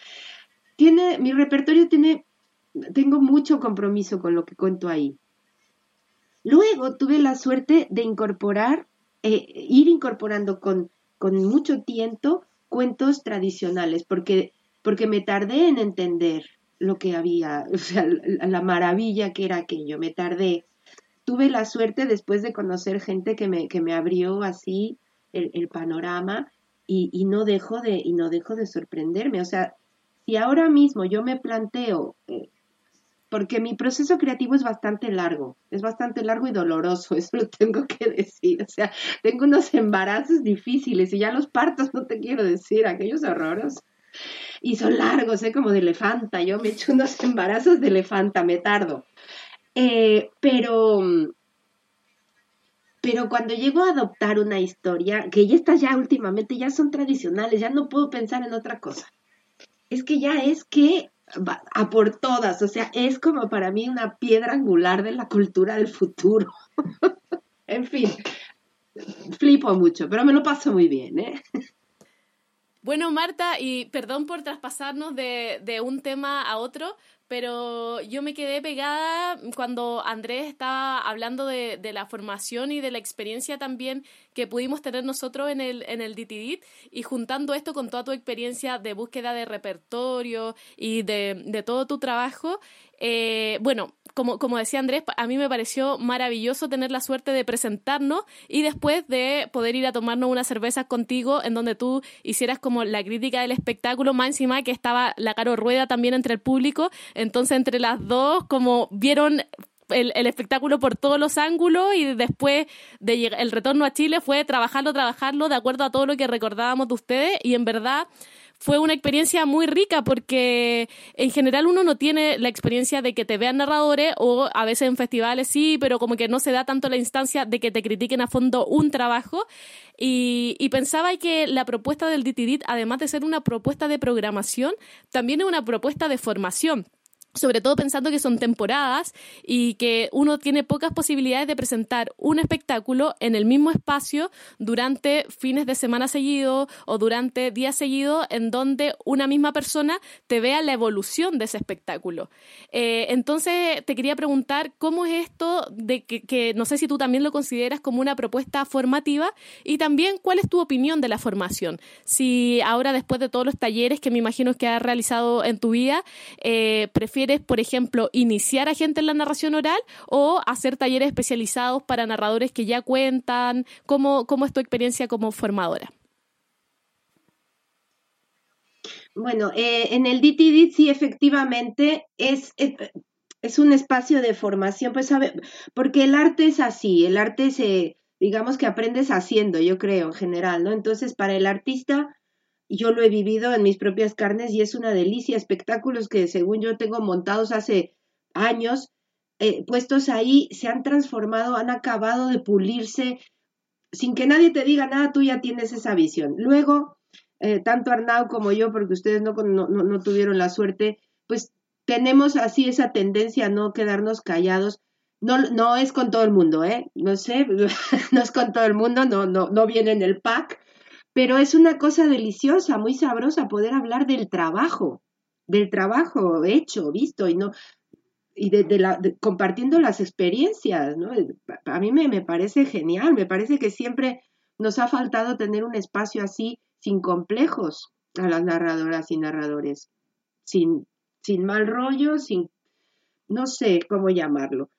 Tiene, mi repertorio tiene, tengo mucho compromiso con lo que cuento ahí. Luego tuve la suerte de incorporar, eh, ir incorporando con, con mucho tiempo cuentos tradicionales, porque, porque me tardé en entender lo que había, o sea, la maravilla que era aquello, me tardé. Tuve la suerte después de conocer gente que me, que me abrió así el, panorama y, y, no dejo de, y no dejo de sorprenderme. O sea, si ahora mismo yo me planteo eh, porque mi proceso creativo es bastante largo, es bastante largo y doloroso, eso lo tengo que decir. O sea, tengo unos embarazos difíciles y ya los partos no te quiero decir, aquellos horroros. Y son largos, ¿eh? como de elefanta. Yo me echo unos embarazos de elefanta, me tardo. Eh, pero, pero cuando llego a adoptar una historia, que ya está ya últimamente, ya son tradicionales, ya no puedo pensar en otra cosa. Es que ya es que a por todas, o sea, es como para mí una piedra angular de la cultura del futuro. en fin, flipo mucho, pero me lo paso muy bien, ¿eh? Bueno, Marta, y perdón por traspasarnos de, de un tema a otro, pero yo me quedé pegada cuando Andrés estaba hablando de, la formación y de la experiencia también que pudimos tener nosotros en el, en el DTDIT y juntando esto con toda tu experiencia de búsqueda de repertorio y de, de todo tu trabajo, eh, bueno, como, como decía Andrés, a mí me pareció maravilloso tener la suerte de presentarnos y después de poder ir a tomarnos unas cervezas contigo en donde tú hicieras como la crítica del espectáculo, más encima que estaba la Caro Rueda también entre el público, entonces entre las dos como vieron el, espectáculo por todos los ángulos y después de el retorno a Chile fue trabajarlo, trabajarlo de acuerdo a todo lo que recordábamos de ustedes y en verdad fue una experiencia muy rica porque en general uno no tiene la experiencia de que te vean narradores o a veces en festivales sí, pero como que no se da tanto la instancia de que te critiquen a fondo un trabajo. Y, y pensaba que la propuesta del DTDIT, además de ser una propuesta de programación, también es una propuesta de formación sobre todo pensando que son temporadas y que uno tiene pocas posibilidades de presentar un espectáculo en el mismo espacio durante fines de semana seguidos o durante días seguidos en donde una misma persona te vea la evolución de ese espectáculo. Eh, entonces te quería preguntar cómo es esto de que, que no sé si tú también lo consideras como una propuesta formativa y también cuál es tu opinión de la formación. Si ahora después de todos los talleres que me imagino que has realizado en tu vida, eh, prefieres por ejemplo, iniciar a gente en la narración oral o hacer talleres especializados para narradores que ya cuentan? ¿Cómo, cómo es tu experiencia como formadora? Bueno, eh, en el DTD sí efectivamente es, es, un espacio de formación, pues sabe, porque el arte es así, el arte se, digamos que aprendes haciendo, yo creo, en general, ¿no? Entonces, para el artista yo lo he vivido en mis propias carnes y es una delicia. Espectáculos que según yo tengo montados hace años, eh, puestos ahí, se han transformado, han acabado de pulirse. Sin que nadie te diga nada, tú ya tienes esa visión. Luego, eh, tanto Arnau como yo, porque ustedes no, no, no tuvieron la suerte, pues tenemos así esa tendencia a no quedarnos callados. No, no es con todo el mundo, ¿eh? No sé, no es con todo el mundo, no, no, no viene en el pack, pero es una cosa deliciosa, muy sabrosa poder hablar del trabajo, del trabajo hecho, visto y no y de, la, compartiendo las experiencias, ¿no? A mí me, me parece genial, me parece que siempre nos ha faltado tener un espacio así sin complejos a las narradoras y narradores, sin, sin mal rollo, sin, no sé cómo llamarlo.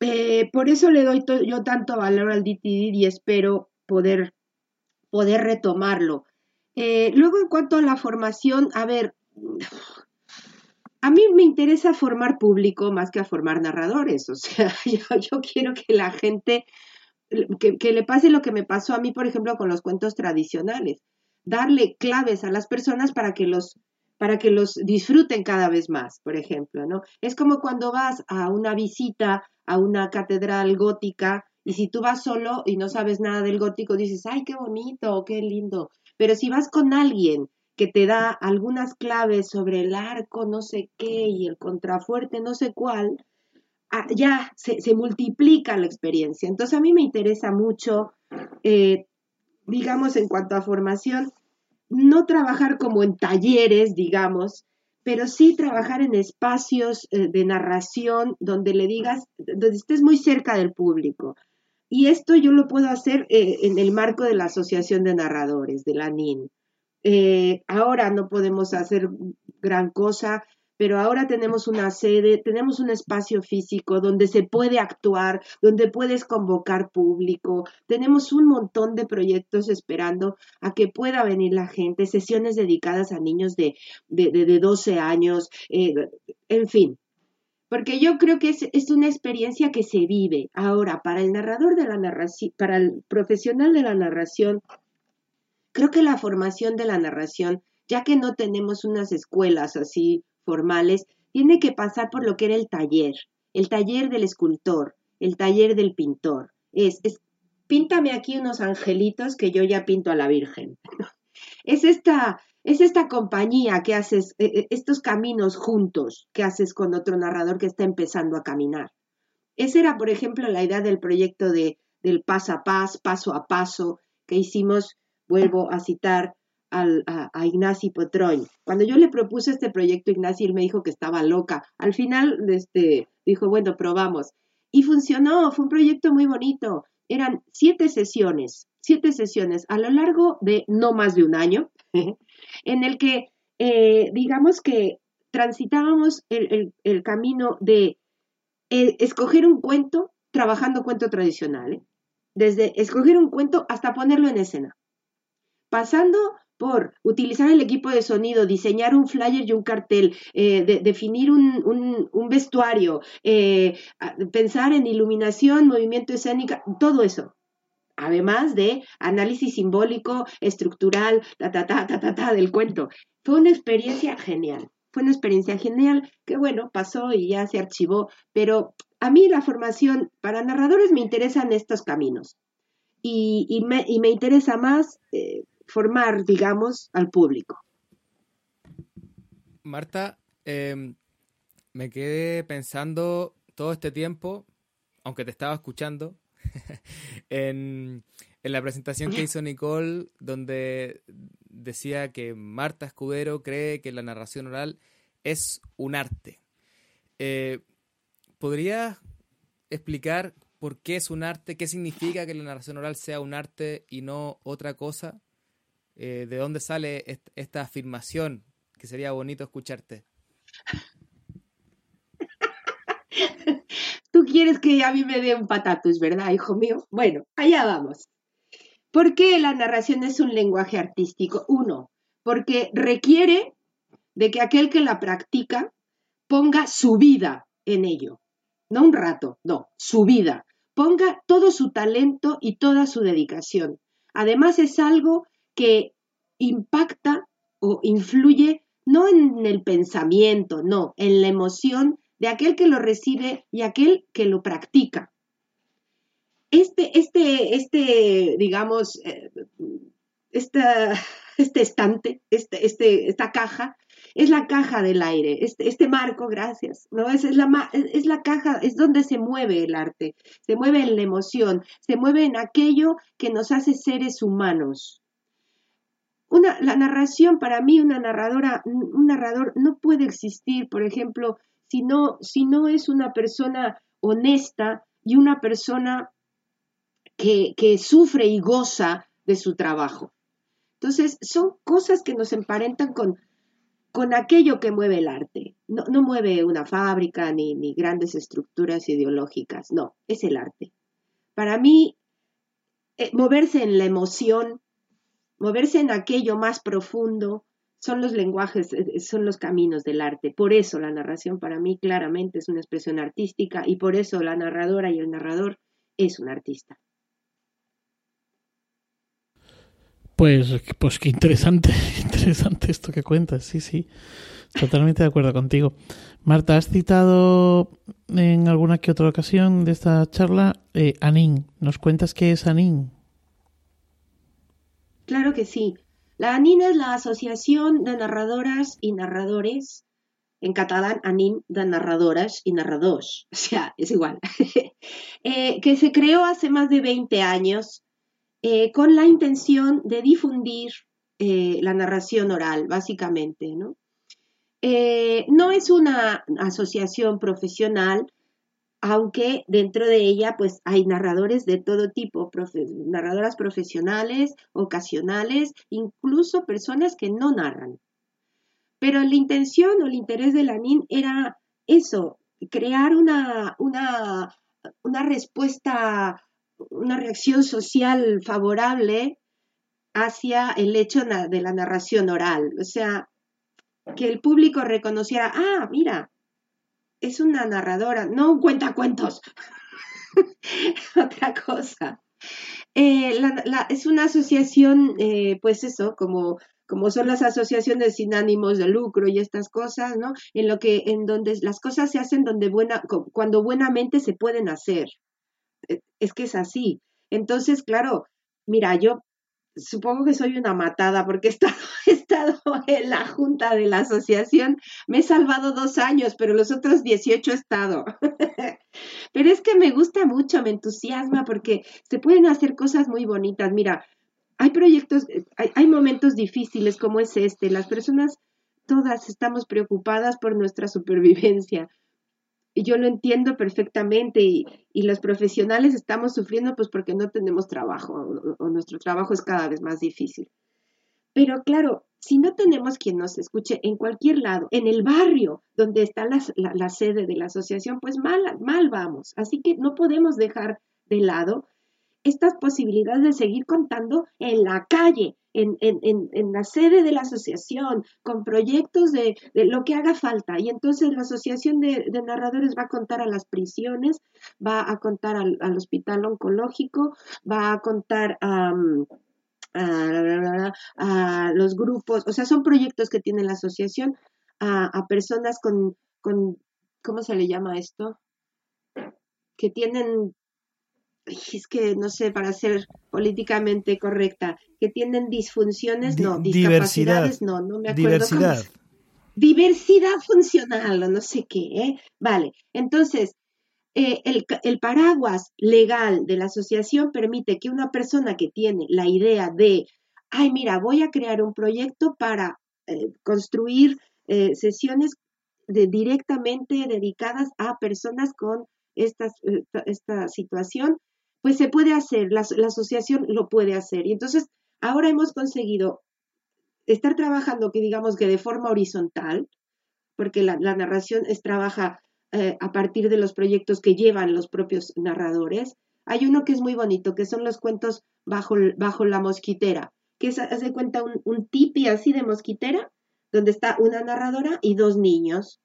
Eh, por eso le doy yo tanto valor al DTD y espero poder poder retomarlo. Eh, luego, en cuanto a la formación, a ver, a mí me interesa formar público más que a formar narradores. O sea, yo, quiero que la gente, que, que, le pase lo que me pasó a mí, por ejemplo, con los cuentos tradicionales. Darle claves a las personas para que los para que los disfruten cada vez más, por ejemplo, ¿no? Es como cuando vas a una visita a una catedral gótica y si tú vas solo y no sabes nada del gótico, dices, ay, qué bonito, qué lindo. Pero si vas con alguien que te da algunas claves sobre el arco no sé qué y el contrafuerte no sé cuál, ah, ya se, multiplica la experiencia. Entonces a mí me interesa mucho, eh, digamos, en cuanto a formación, no trabajar como en talleres, digamos, pero sí trabajar en espacios eh, de narración donde le digas, donde estés muy cerca del público. Y esto yo lo puedo hacer eh, en el marco de la Asociación de Narradores, de la NIN. Eh, ahora no podemos hacer gran cosa, pero ahora tenemos una sede, tenemos un espacio físico donde se puede actuar, donde puedes convocar público, tenemos un montón de proyectos esperando a que pueda venir la gente, sesiones dedicadas a niños de, de, 12 años, eh, en fin. Porque yo creo que es, es, una experiencia que se vive. Ahora, para el narrador de la narración, para el profesional de la narración, Creo que la formación de la narración, ya que no tenemos unas escuelas así formales, tiene que pasar por lo que era el taller, el taller del escultor, el taller del pintor. Es, es píntame aquí unos angelitos que yo ya pinto a la Virgen. es esta, es esta compañía que haces, eh, eh, estos caminos juntos que haces con otro narrador que está empezando a caminar. Esa era, por ejemplo, la idea del proyecto de, del paso a paso, paso a paso, que hicimos vuelvo a citar al, a, a, Ignacy Potroy. Cuando yo le propuse este proyecto, Ignacy, él me dijo que estaba loca. Al final, este, dijo, bueno, probamos. Y funcionó, fue un proyecto muy bonito. Eran siete sesiones, siete sesiones a lo largo de no más de un año, en el que, eh, digamos que transitábamos el, camino de eh, escoger un cuento, trabajando cuento tradicional, ¿eh? desde escoger un cuento hasta ponerlo en escena pasando por utilizar el equipo de sonido, diseñar un flyer y un cartel, definir un, vestuario, eh, pensar en iluminación, movimiento escénico, todo eso. Además de análisis simbólico, estructural, ta, ta, ta, ta, ta, ta, del cuento. Fue una experiencia genial. Fue una experiencia genial que, bueno, pasó y ya se archivó, pero a mí la formación para narradores me interesan estos caminos. Y, me, interesa más eh, formar, digamos, al público. Marta, em, me quedé pensando todo este tiempo, aunque te estaba escuchando, en, la presentación que hizo Nicole, donde decía que Marta Escudero cree que la narración oral es un arte. Eh, ¿Podrías explicar por qué es un arte? ¿Qué significa que la narración oral sea un arte y no otra cosa? Eh, de dónde sale esta afirmación, que sería bonito escucharte. Tú quieres que a mí me dé un patatus, ¿verdad, hijo mío? Bueno, allá vamos. ¿Por qué la narración es un lenguaje artístico? Uno, porque requiere de que aquel que la practica ponga su vida en ello. No un rato, no, su vida. Ponga todo su talento y toda su dedicación. Además es algo que impacta o influye no en el pensamiento, no, en la emoción de aquel que lo recibe y aquel que lo practica. Este, este, este, digamos, eh, esta, este estante, este, este, esta caja, es la caja del aire, este, este marco, gracias, ¿no? Es, es, la, es la caja, es donde se mueve el arte, se mueve en la emoción, se mueve en aquello que nos hace seres humanos, una, la narración, para mí, una narradora, un narrador no puede existir, por ejemplo, si no, si no es una persona honesta y una persona que, que sufre y goza de su trabajo. Entonces, son cosas que nos emparentan con, con aquello que mueve el arte. No, no mueve una fábrica ni, ni, grandes estructuras ideológicas, no, es el arte. Para mí, eh, moverse en la emoción, moverse en aquello más profundo, son los lenguajes, eh, eh, son los caminos del arte. Por eso la narración para mí claramente es una expresión artística y por eso la narradora y el narrador es un artista. Pues, pues qué interesante, interesante esto que cuentas, sí, sí, totalmente de acuerdo contigo. Marta, has citado en alguna que otra ocasión de esta charla eh, Anin. ¿Nos cuentas qué es Anin? Claro que sí. La ANIN es la Asociación de Narradoras y Narradores, en catalán ANIN de Narradoras y Narradors, o sea, es igual, eh, que se creó hace más de 20 años eh, con la intención de difundir eh, la narración oral, básicamente, ¿no? no es una asociación profesional, aunque dentro de ella pues hay narradores de todo tipo, narradoras profesionales, ocasionales, incluso personas que no narran. Pero la intención o el interés de la NIN era eso, crear una, una, una respuesta, una reacción social favorable hacia el hecho de la narración oral. O sea, que el público reconociera, ah, mira, es una narradora, no un cuentacuentos. Otra cosa. Eh, es una asociación, eh, pues eso, como, como son las asociaciones sin ánimos de lucro y estas cosas, ¿no? En lo que, en donde las cosas se hacen donde buena, cuando buenamente se pueden hacer. E, es que es así. Entonces, claro, mira, yo supongo que soy una matada porque he estado, he estado, en la junta de la asociación. Me he salvado dos años, pero los otros 18 he estado. pero es que me gusta mucho, me entusiasma porque se pueden hacer cosas muy bonitas. Mira, hay proyectos, hay, hay momentos difíciles como es este. Las personas todas estamos preocupadas por nuestra supervivencia yo lo entiendo perfectamente y, los profesionales estamos sufriendo pues porque no tenemos trabajo o, nuestro trabajo es cada vez más difícil. Pero claro, si no tenemos quien nos escuche en cualquier lado, en el barrio donde está la, la sede de la asociación, pues mal, mal vamos. Así que no podemos dejar de lado estas posibilidades de seguir contando en la calle, en, la sede de la asociación, con proyectos de, lo que haga falta. Y entonces la asociación de, narradores va a contar a las prisiones, va a contar al, hospital oncológico, va a contar a, los grupos, o sea, son proyectos que tiene la asociación a, personas con, con, ¿cómo se le llama esto? Que tienen es que no sé, para ser políticamente correcta, que tienen disfunciones, no, discapacidades, no, no me acuerdo. Diversidad. Diversidad funcional o no sé qué, ¿eh? Vale, entonces, eh, el, paraguas legal de la asociación permite que una persona que tiene la idea de, ay, mira, voy a crear un proyecto para eh, construir eh, sesiones de, directamente dedicadas a personas con esta, esta situación, pues se puede hacer, la, asociación lo puede hacer. Y entonces ahora hemos conseguido estar trabajando, que digamos que de forma horizontal, porque la, narración es, trabaja eh, a partir de los proyectos que llevan los propios narradores. Hay uno que es muy bonito, que son los cuentos bajo, bajo la mosquitera, que se hace cuenta un, un tipi así de mosquitera, donde está una narradora y dos niños.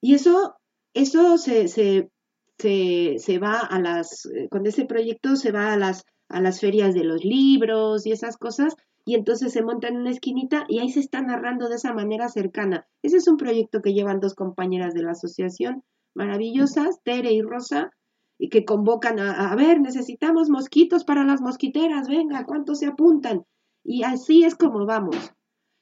Y eso, eso se se, se va a las, eh, con ese proyecto se va a las, a las ferias de los libros y esas cosas, y entonces se monta en una esquinita y ahí se está narrando de esa manera cercana. Ese es un proyecto que llevan dos compañeras de la asociación maravillosas, Tere y Rosa, y que convocan a, a ver, necesitamos mosquitos para las mosquiteras, venga, ¿cuántos se apuntan? Y así es como vamos.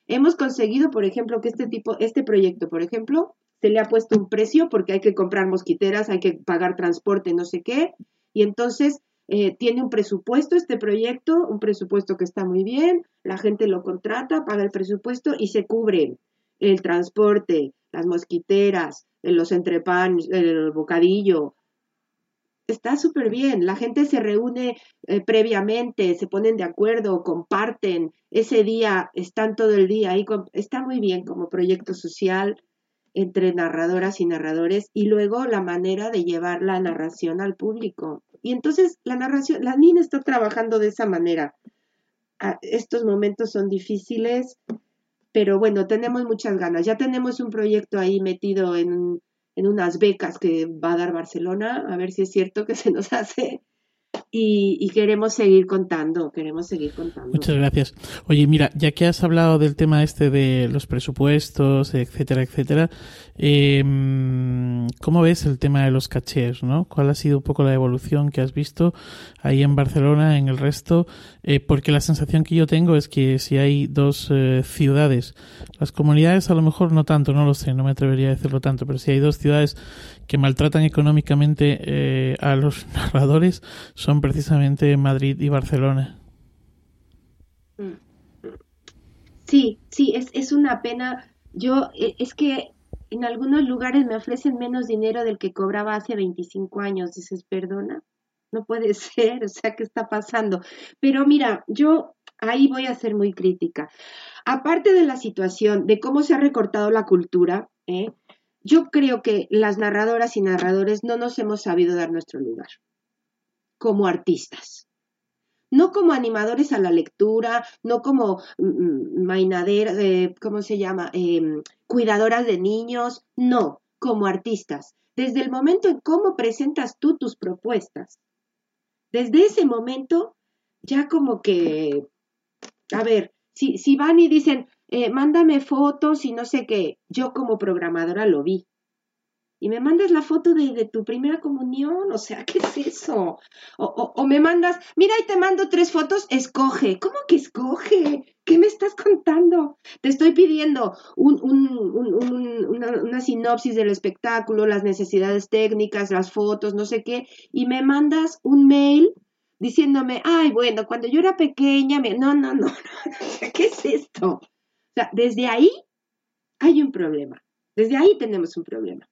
Hemos conseguido, por ejemplo, que este tipo, este proyecto, por ejemplo, se le ha puesto un precio porque hay que comprar mosquiteras, hay que pagar transporte, no sé qué, y entonces eh, tiene un presupuesto este proyecto, un presupuesto que está muy bien, la gente lo contrata, paga el presupuesto y se cubre el transporte, las mosquiteras, los entrepanes, el bocadillo. Está súper bien, la gente se reúne eh, previamente, se ponen de acuerdo, comparten, ese día están todo el día ahí, está muy bien como proyecto social, entre narradoras y narradores y luego la manera de llevar la narración al público. Y entonces la narración, la NIN está trabajando de esa manera. Ah, estos momentos son difíciles, pero bueno, tenemos muchas ganas. Ya tenemos un proyecto ahí metido en, en unas becas que va a dar Barcelona, a ver si es cierto que se nos hace. Y, queremos seguir contando, queremos seguir contando. Muchas gracias. Oye, mira, ya que has hablado del tema este de los presupuestos, etcétera, etcétera, eh, ¿cómo ves el tema de los cachés, no? ¿Cuál ha sido un poco la evolución que has visto ahí en Barcelona, en el resto? Eh, porque la sensación que yo tengo es que si hay dos eh, ciudades, las comunidades a lo mejor no tanto, no lo sé, no me atrevería a decirlo tanto, pero si hay dos ciudades que maltratan económicamente eh, a los narradores, son precisamente Madrid y Barcelona. Mm. Sí, sí, es, es una pena. Yo, e, es que en algunos lugares me ofrecen menos dinero del que cobraba hace 25 años. Dices, perdona, no puede ser, o sea, ¿qué está pasando? Pero mira, yo ahí voy a ser muy crítica. Aparte de la situación de cómo se ha recortado la cultura, ¿eh? Yo creo que las narradoras y narradores no nos hemos sabido dar nuestro lugar como artistas. No como animadores a la lectura, no como mm, mm, mainaderas, eh, ¿cómo se llama? Em, cuidadoras de niños, no, como artistas. Desde el momento en cómo presentas tú tus propuestas. Desde ese momento, ya como que, a ver, si, si van y dicen, eh, mándame fotos y no sé qué, yo como programadora lo vi y me mandas la foto de, tu primera comunión, o sea, ¿qué es eso? O, me mandas, mira, y te mando tres fotos, escoge. ¿Cómo que escoge? ¿Qué me estás contando? Te estoy pidiendo una, una sinopsis del espectáculo, las necesidades técnicas, las fotos, no sé qué, y me mandas un mail diciéndome, ay, bueno, cuando yo era pequeña, me... no, no, no, no, ¿qué es esto? Sea, desde ahí hay un problema, desde ahí tenemos un problema.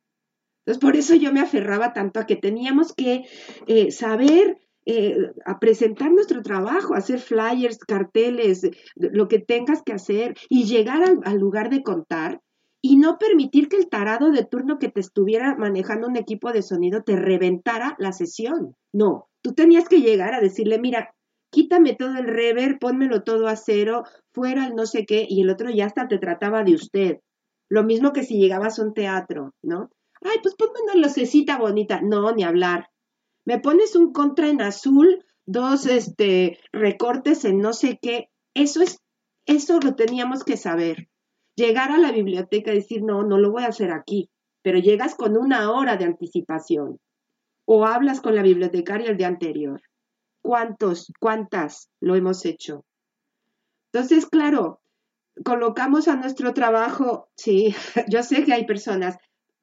Entonces, por eso yo me aferraba tanto a que teníamos que eh, saber eh, a presentar nuestro trabajo, hacer flyers, carteles, lo que tengas que hacer y llegar al, lugar de contar y no permitir que el tarado de turno que te estuviera manejando un equipo de sonido te reventara la sesión. No, tú tenías que llegar a decirle, mira, quítame todo el rever, pónmelo todo a cero, fuera el no sé qué, y el otro ya hasta te trataba de usted. Lo mismo que si llegabas a un teatro, ¿no? Ay, pues ponme una lucecita bonita. No, ni hablar. Me pones un contra en azul, dos este, recortes en no sé qué. Eso es, eso lo teníamos que saber. Llegar a la biblioteca y decir, no, no lo voy a hacer aquí. Pero llegas con una hora de anticipación. O hablas con la bibliotecaria el día anterior. ¿Cuántos, cuántas lo hemos hecho? Entonces, claro, colocamos a nuestro trabajo, sí, yo sé que hay personas,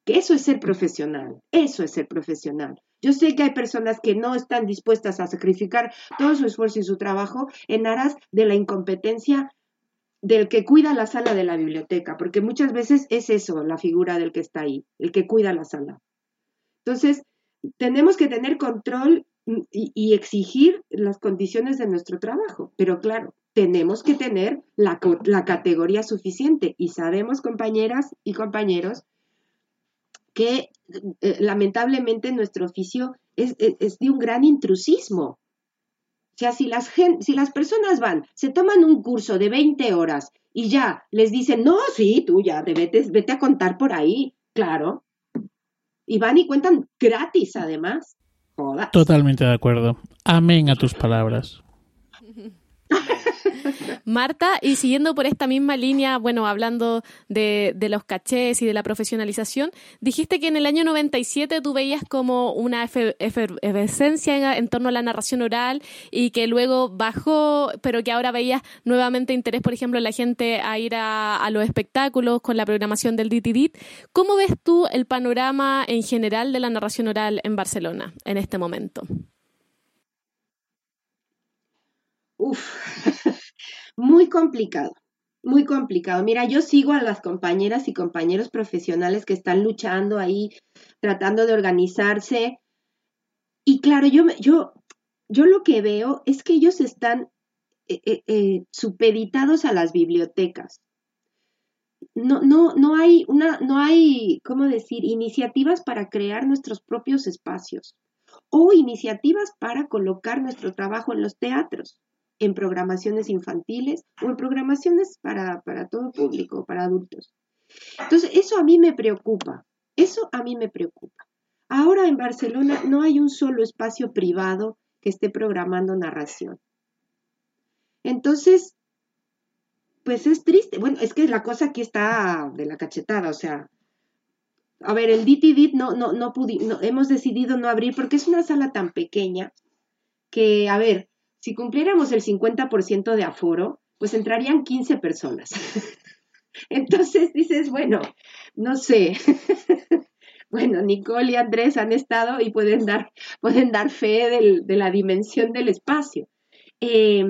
eso es ser profesional, eso es ser profesional. Yo sé que hay personas que no están dispuestas a sacrificar todo su esfuerzo y su trabajo en aras de la incompetencia del que cuida la sala de la biblioteca, porque muchas veces es eso la figura del que está ahí, el que cuida la sala. Entonces, tenemos que tener control y, exigir las condiciones de nuestro trabajo, pero claro, tenemos que tener la, la categoría suficiente y sabemos, compañeras y compañeros, que eh, lamentablemente nuestro oficio es, de un gran intrusismo. O sea, si las, si las personas van, se toman un curso de 20 horas y ya les dicen, no, sí, tú ya, vete, vete a contar por ahí, claro. Y van y cuentan gratis además. Totalmente de acuerdo. Amén a tus palabras. Marta, y siguiendo por esta misma línea, bueno, hablando de, los cachés y de la profesionalización, dijiste que en el año 97 tú veías como una efervescencia en, torno a la narración oral y que luego bajó, pero que ahora veías nuevamente interés, por ejemplo, en la gente a ir a, los espectáculos con la programación del DTD. ¿Cómo ves tú el panorama en general de la narración oral en Barcelona en este momento? Uf, muy complicado, muy complicado. Mira, yo sigo a las compañeras y compañeros profesionales que están luchando ahí, tratando de organizarse. Y claro, yo, yo, yo lo que veo es que ellos están eh, eh, eh, supeditados a las bibliotecas. No, no, no hay una, no hay, ¿cómo decir?, iniciativas para crear nuestros propios espacios o iniciativas para colocar nuestro trabajo en los teatros en programaciones infantiles o en programaciones para, todo público, para adultos. Entonces, eso a mí me preocupa, eso a mí me preocupa. Ahora en Barcelona no hay un solo espacio privado que esté programando narración. Entonces, pues es triste. Bueno, es que la cosa aquí está de la cachetada, o sea, a ver, el DTD no, no, no, no hemos decidido no abrir porque es una sala tan pequeña que, a ver, si cumpliéramos el 50% de aforo, pues entrarían 15 personas. Entonces dices, bueno, no sé. bueno, Nicole y Andrés han estado y pueden dar, pueden dar fe de la dimensión del espacio. Eh,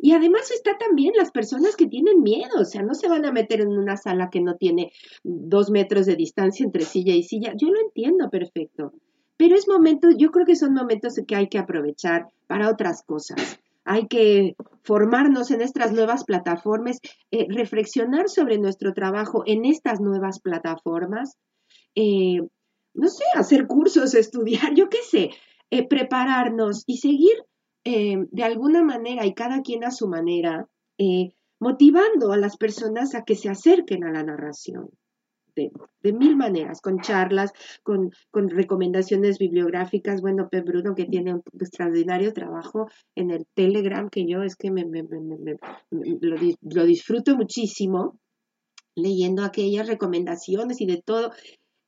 y además está también las personas que tienen miedo, o sea, no se van a meter en una sala que no tiene dos metros de distancia entre silla y silla. Yo lo entiendo perfecto, pero es momento, yo creo que son momentos que hay que aprovechar para otras cosas. Hay que formarnos en estas nuevas plataformas, eh, reflexionar sobre nuestro trabajo en estas nuevas plataformas, eh, no sé, hacer cursos, estudiar, yo qué sé, eh, prepararnos y seguir de alguna manera y cada quien a su manera, motivando a las personas a que se acerquen a la narración. De, mil maneras, con charlas, con, recomendaciones bibliográficas. Bueno, Pep Bruno, que tiene un extraordinario trabajo en el Telegram, que yo es que me, lo, lo disfruto muchísimo, leyendo aquellas recomendaciones y de todo.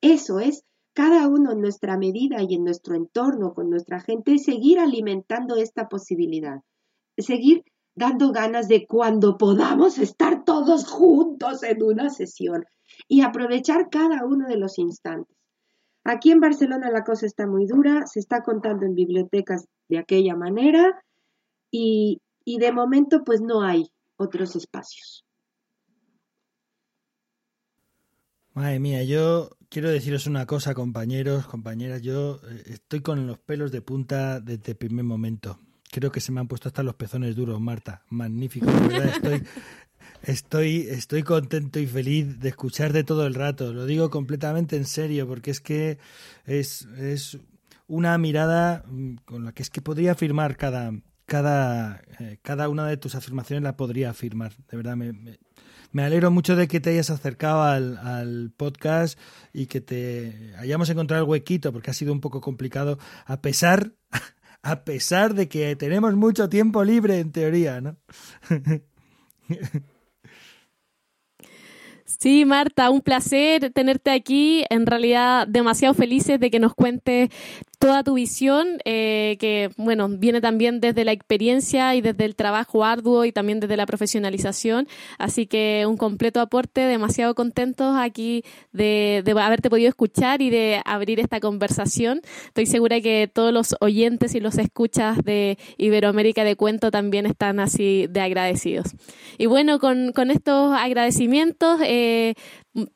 Eso es cada uno en nuestra medida y en nuestro entorno, con nuestra gente, seguir alimentando esta posibilidad, seguir dando ganas de cuando podamos estar todos juntos en una sesión y aprovechar cada uno de los instantes. Aquí en Barcelona la cosa está muy dura, se está contando en bibliotecas de aquella manera y, y de momento pues no hay otros espacios. Madre mía, yo quiero deciros una cosa, compañeros, compañeras. Yo eh, estoy con los pelos de punta desde el primer momento. Creo que se me han puesto hasta los pezones duros, Marta. Magnífico, de verdad. Estoy, estoy, estoy contento y feliz de escucharte todo el rato. Lo digo completamente en serio, porque es que es, es una mirada mm, con la que es que podría afirmar cada, cada, eh, cada una de tus afirmaciones la podría afirmar. De verdad, me, me alegro mucho de que te hayas acercado al, podcast y que te hayamos encontrado el huequito, porque ha sido un poco complicado, a pesar, a pesar de que tenemos mucho tiempo libre en teoría, ¿no? Sí, Marta, un placer tenerte aquí. En realidad, demasiado felices de que nos cuentes toda tu visión, eh, que bueno, viene también desde la experiencia y desde el trabajo arduo y también desde la profesionalización. Así que un completo aporte, demasiado contentos aquí de, de haberte podido escuchar y de abrir esta conversación. Estoy segura que todos los oyentes y los escuchas de Iberoamérica de Cuento también están así de agradecidos. Y bueno, con, con estos agradecimientos, eh,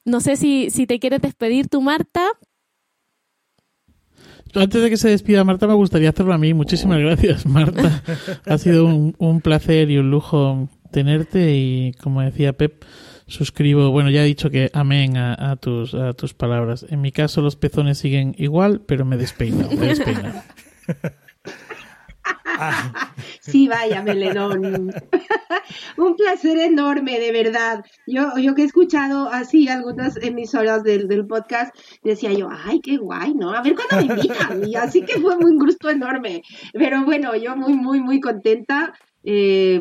no sé si, si te quieres despedir tú, Marta, antes de que se despida Marta, me gustaría hacerlo a mí. Muchísimas gracias, Marta. ha sido un, placer y un lujo tenerte y, como decía Pep, suscribo, bueno, ya he dicho que amén a, tus, a tus palabras. En mi caso los pezones siguen igual, pero me despeino, me despeino. Sí, vaya, Melenón. Un placer enorme, de verdad. Yo, yo que he escuchado así algunas emisoras del, del podcast, decía yo, ay, qué guay, ¿no? A ver cuándo me invitan. Y así que fue un gusto enorme. Pero bueno, yo muy, muy, muy contenta. Eh,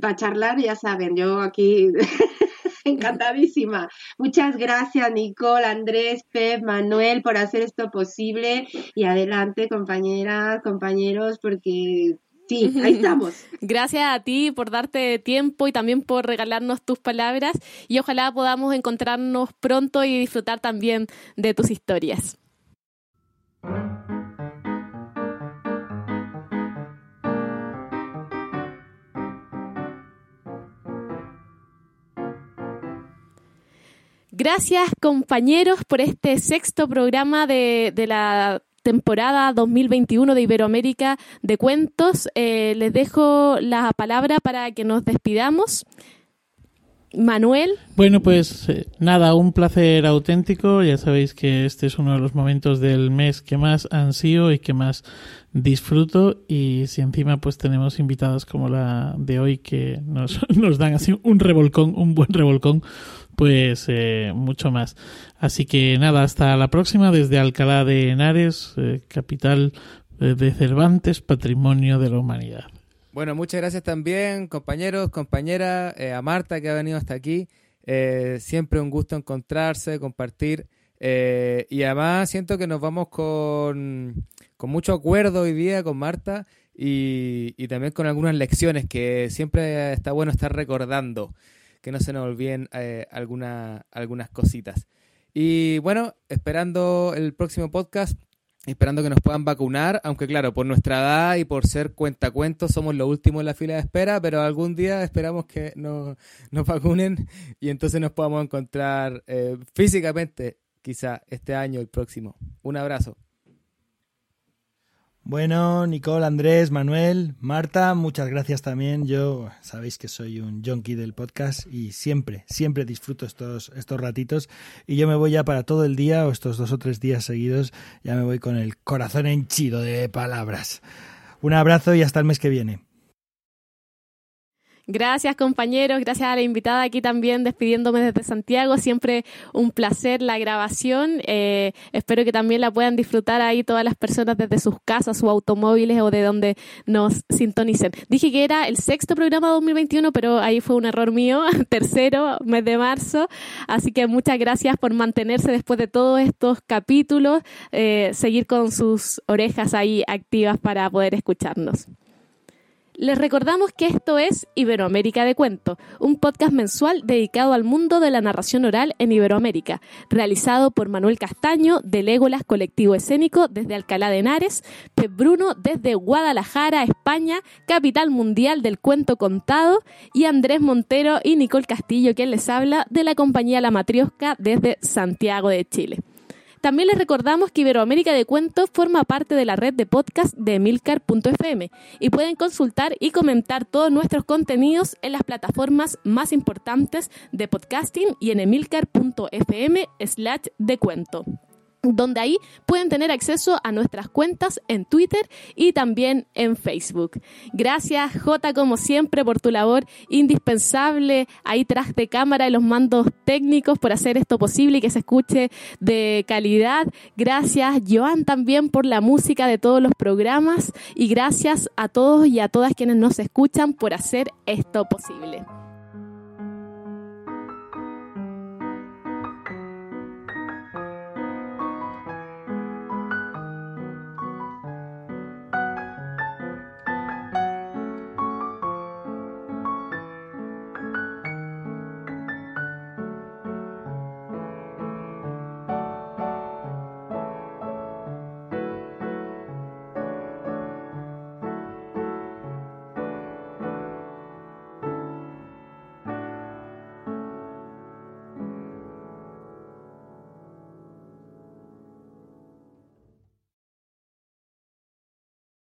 para charlar, ya saben, yo aquí encantadísima. Muchas gracias, Nicole, Andrés, Pep, Manuel, por hacer esto posible. Y adelante, compañeras, compañeros, porque Sí, ahí estamos. Gracias a ti por darte tiempo y también por regalarnos tus palabras y ojalá podamos encontrarnos pronto y disfrutar también de tus historias. Gracias compañeros por este sexto programa de, la temporada 2021 de Iberoamérica de Cuentos. Eh, les dejo la palabra para que nos despidamos. Manuel. Bueno, pues eh, nada, un placer auténtico. Ya sabéis que este es uno de los momentos del mes que más ansío y que más disfruto. Y si encima pues tenemos invitados como la de hoy que nos, nos dan así un revolcón, un buen revolcón, pues eh, mucho más. Así que nada, hasta la próxima desde Alcalá de Henares, eh, capital de Cervantes, Patrimonio de la Humanidad. Bueno, muchas gracias también, compañeros, compañeras, eh, a Marta que ha venido hasta aquí. Eh, siempre un gusto encontrarse, compartir. Eh, y además siento que nos vamos con, con mucho acuerdo hoy día con Marta y, y, también con algunas lecciones que siempre está bueno estar recordando, que no se nos olviden alguna, algunas cositas. Y bueno, esperando el próximo podcast, esperando que nos puedan vacunar, aunque claro, por nuestra edad y por ser cuentacuentos somos los últimos en la fila de espera, pero algún día esperamos que nos, nos vacunen y entonces nos podamos encontrar eh, físicamente, quizá este año, el próximo. Un abrazo. Bueno, Nicole, Andrés, Manuel, Marta, muchas gracias también. Yo sabéis que soy un junkie del podcast y siempre, siempre disfruto estos, estos ratitos. Y yo me voy ya para todo el día o estos dos o tres días seguidos, ya me voy con el corazón henchido de palabras. Un abrazo y hasta el mes que viene. Gracias compañeros, gracias a la invitada aquí también despidiéndome desde Santiago. Siempre un placer la grabación. Eh, espero que también la puedan disfrutar ahí todas las personas desde sus casas, sus automóviles o de donde nos sintonicen. Dije que era el sexto programa 2021, pero ahí fue un error mío, tercero mes de marzo. Así que muchas gracias por mantenerse después de todos estos capítulos, eh, seguir con sus orejas ahí activas para poder escucharnos. Les recordamos que esto es Iberoamérica de Cuento, un podcast mensual dedicado al mundo de la narración oral en Iberoamérica, realizado por Manuel Castaño de Legolas Colectivo Escénico desde Alcalá de Henares, Pep Bruno desde Guadalajara, España, capital mundial del cuento contado, y Andrés Montero y Nicole Castillo, quien les habla de la compañía La Matriosca desde Santiago de Chile. También les recordamos que Iberoamérica de Cuentos forma parte de la red de podcast de emilcar.fm y pueden consultar y comentar todos nuestros contenidos en las plataformas más importantes de podcasting y en emilcar.fm slash de cuento donde ahí pueden tener acceso a nuestras cuentas en Twitter y también en Facebook. Gracias J como siempre por tu labor indispensable ahí tras de cámara y los mandos técnicos por hacer esto posible y que se escuche de calidad. Gracias Joan también por la música de todos los programas y gracias a todos y a todas quienes nos escuchan por hacer esto posible.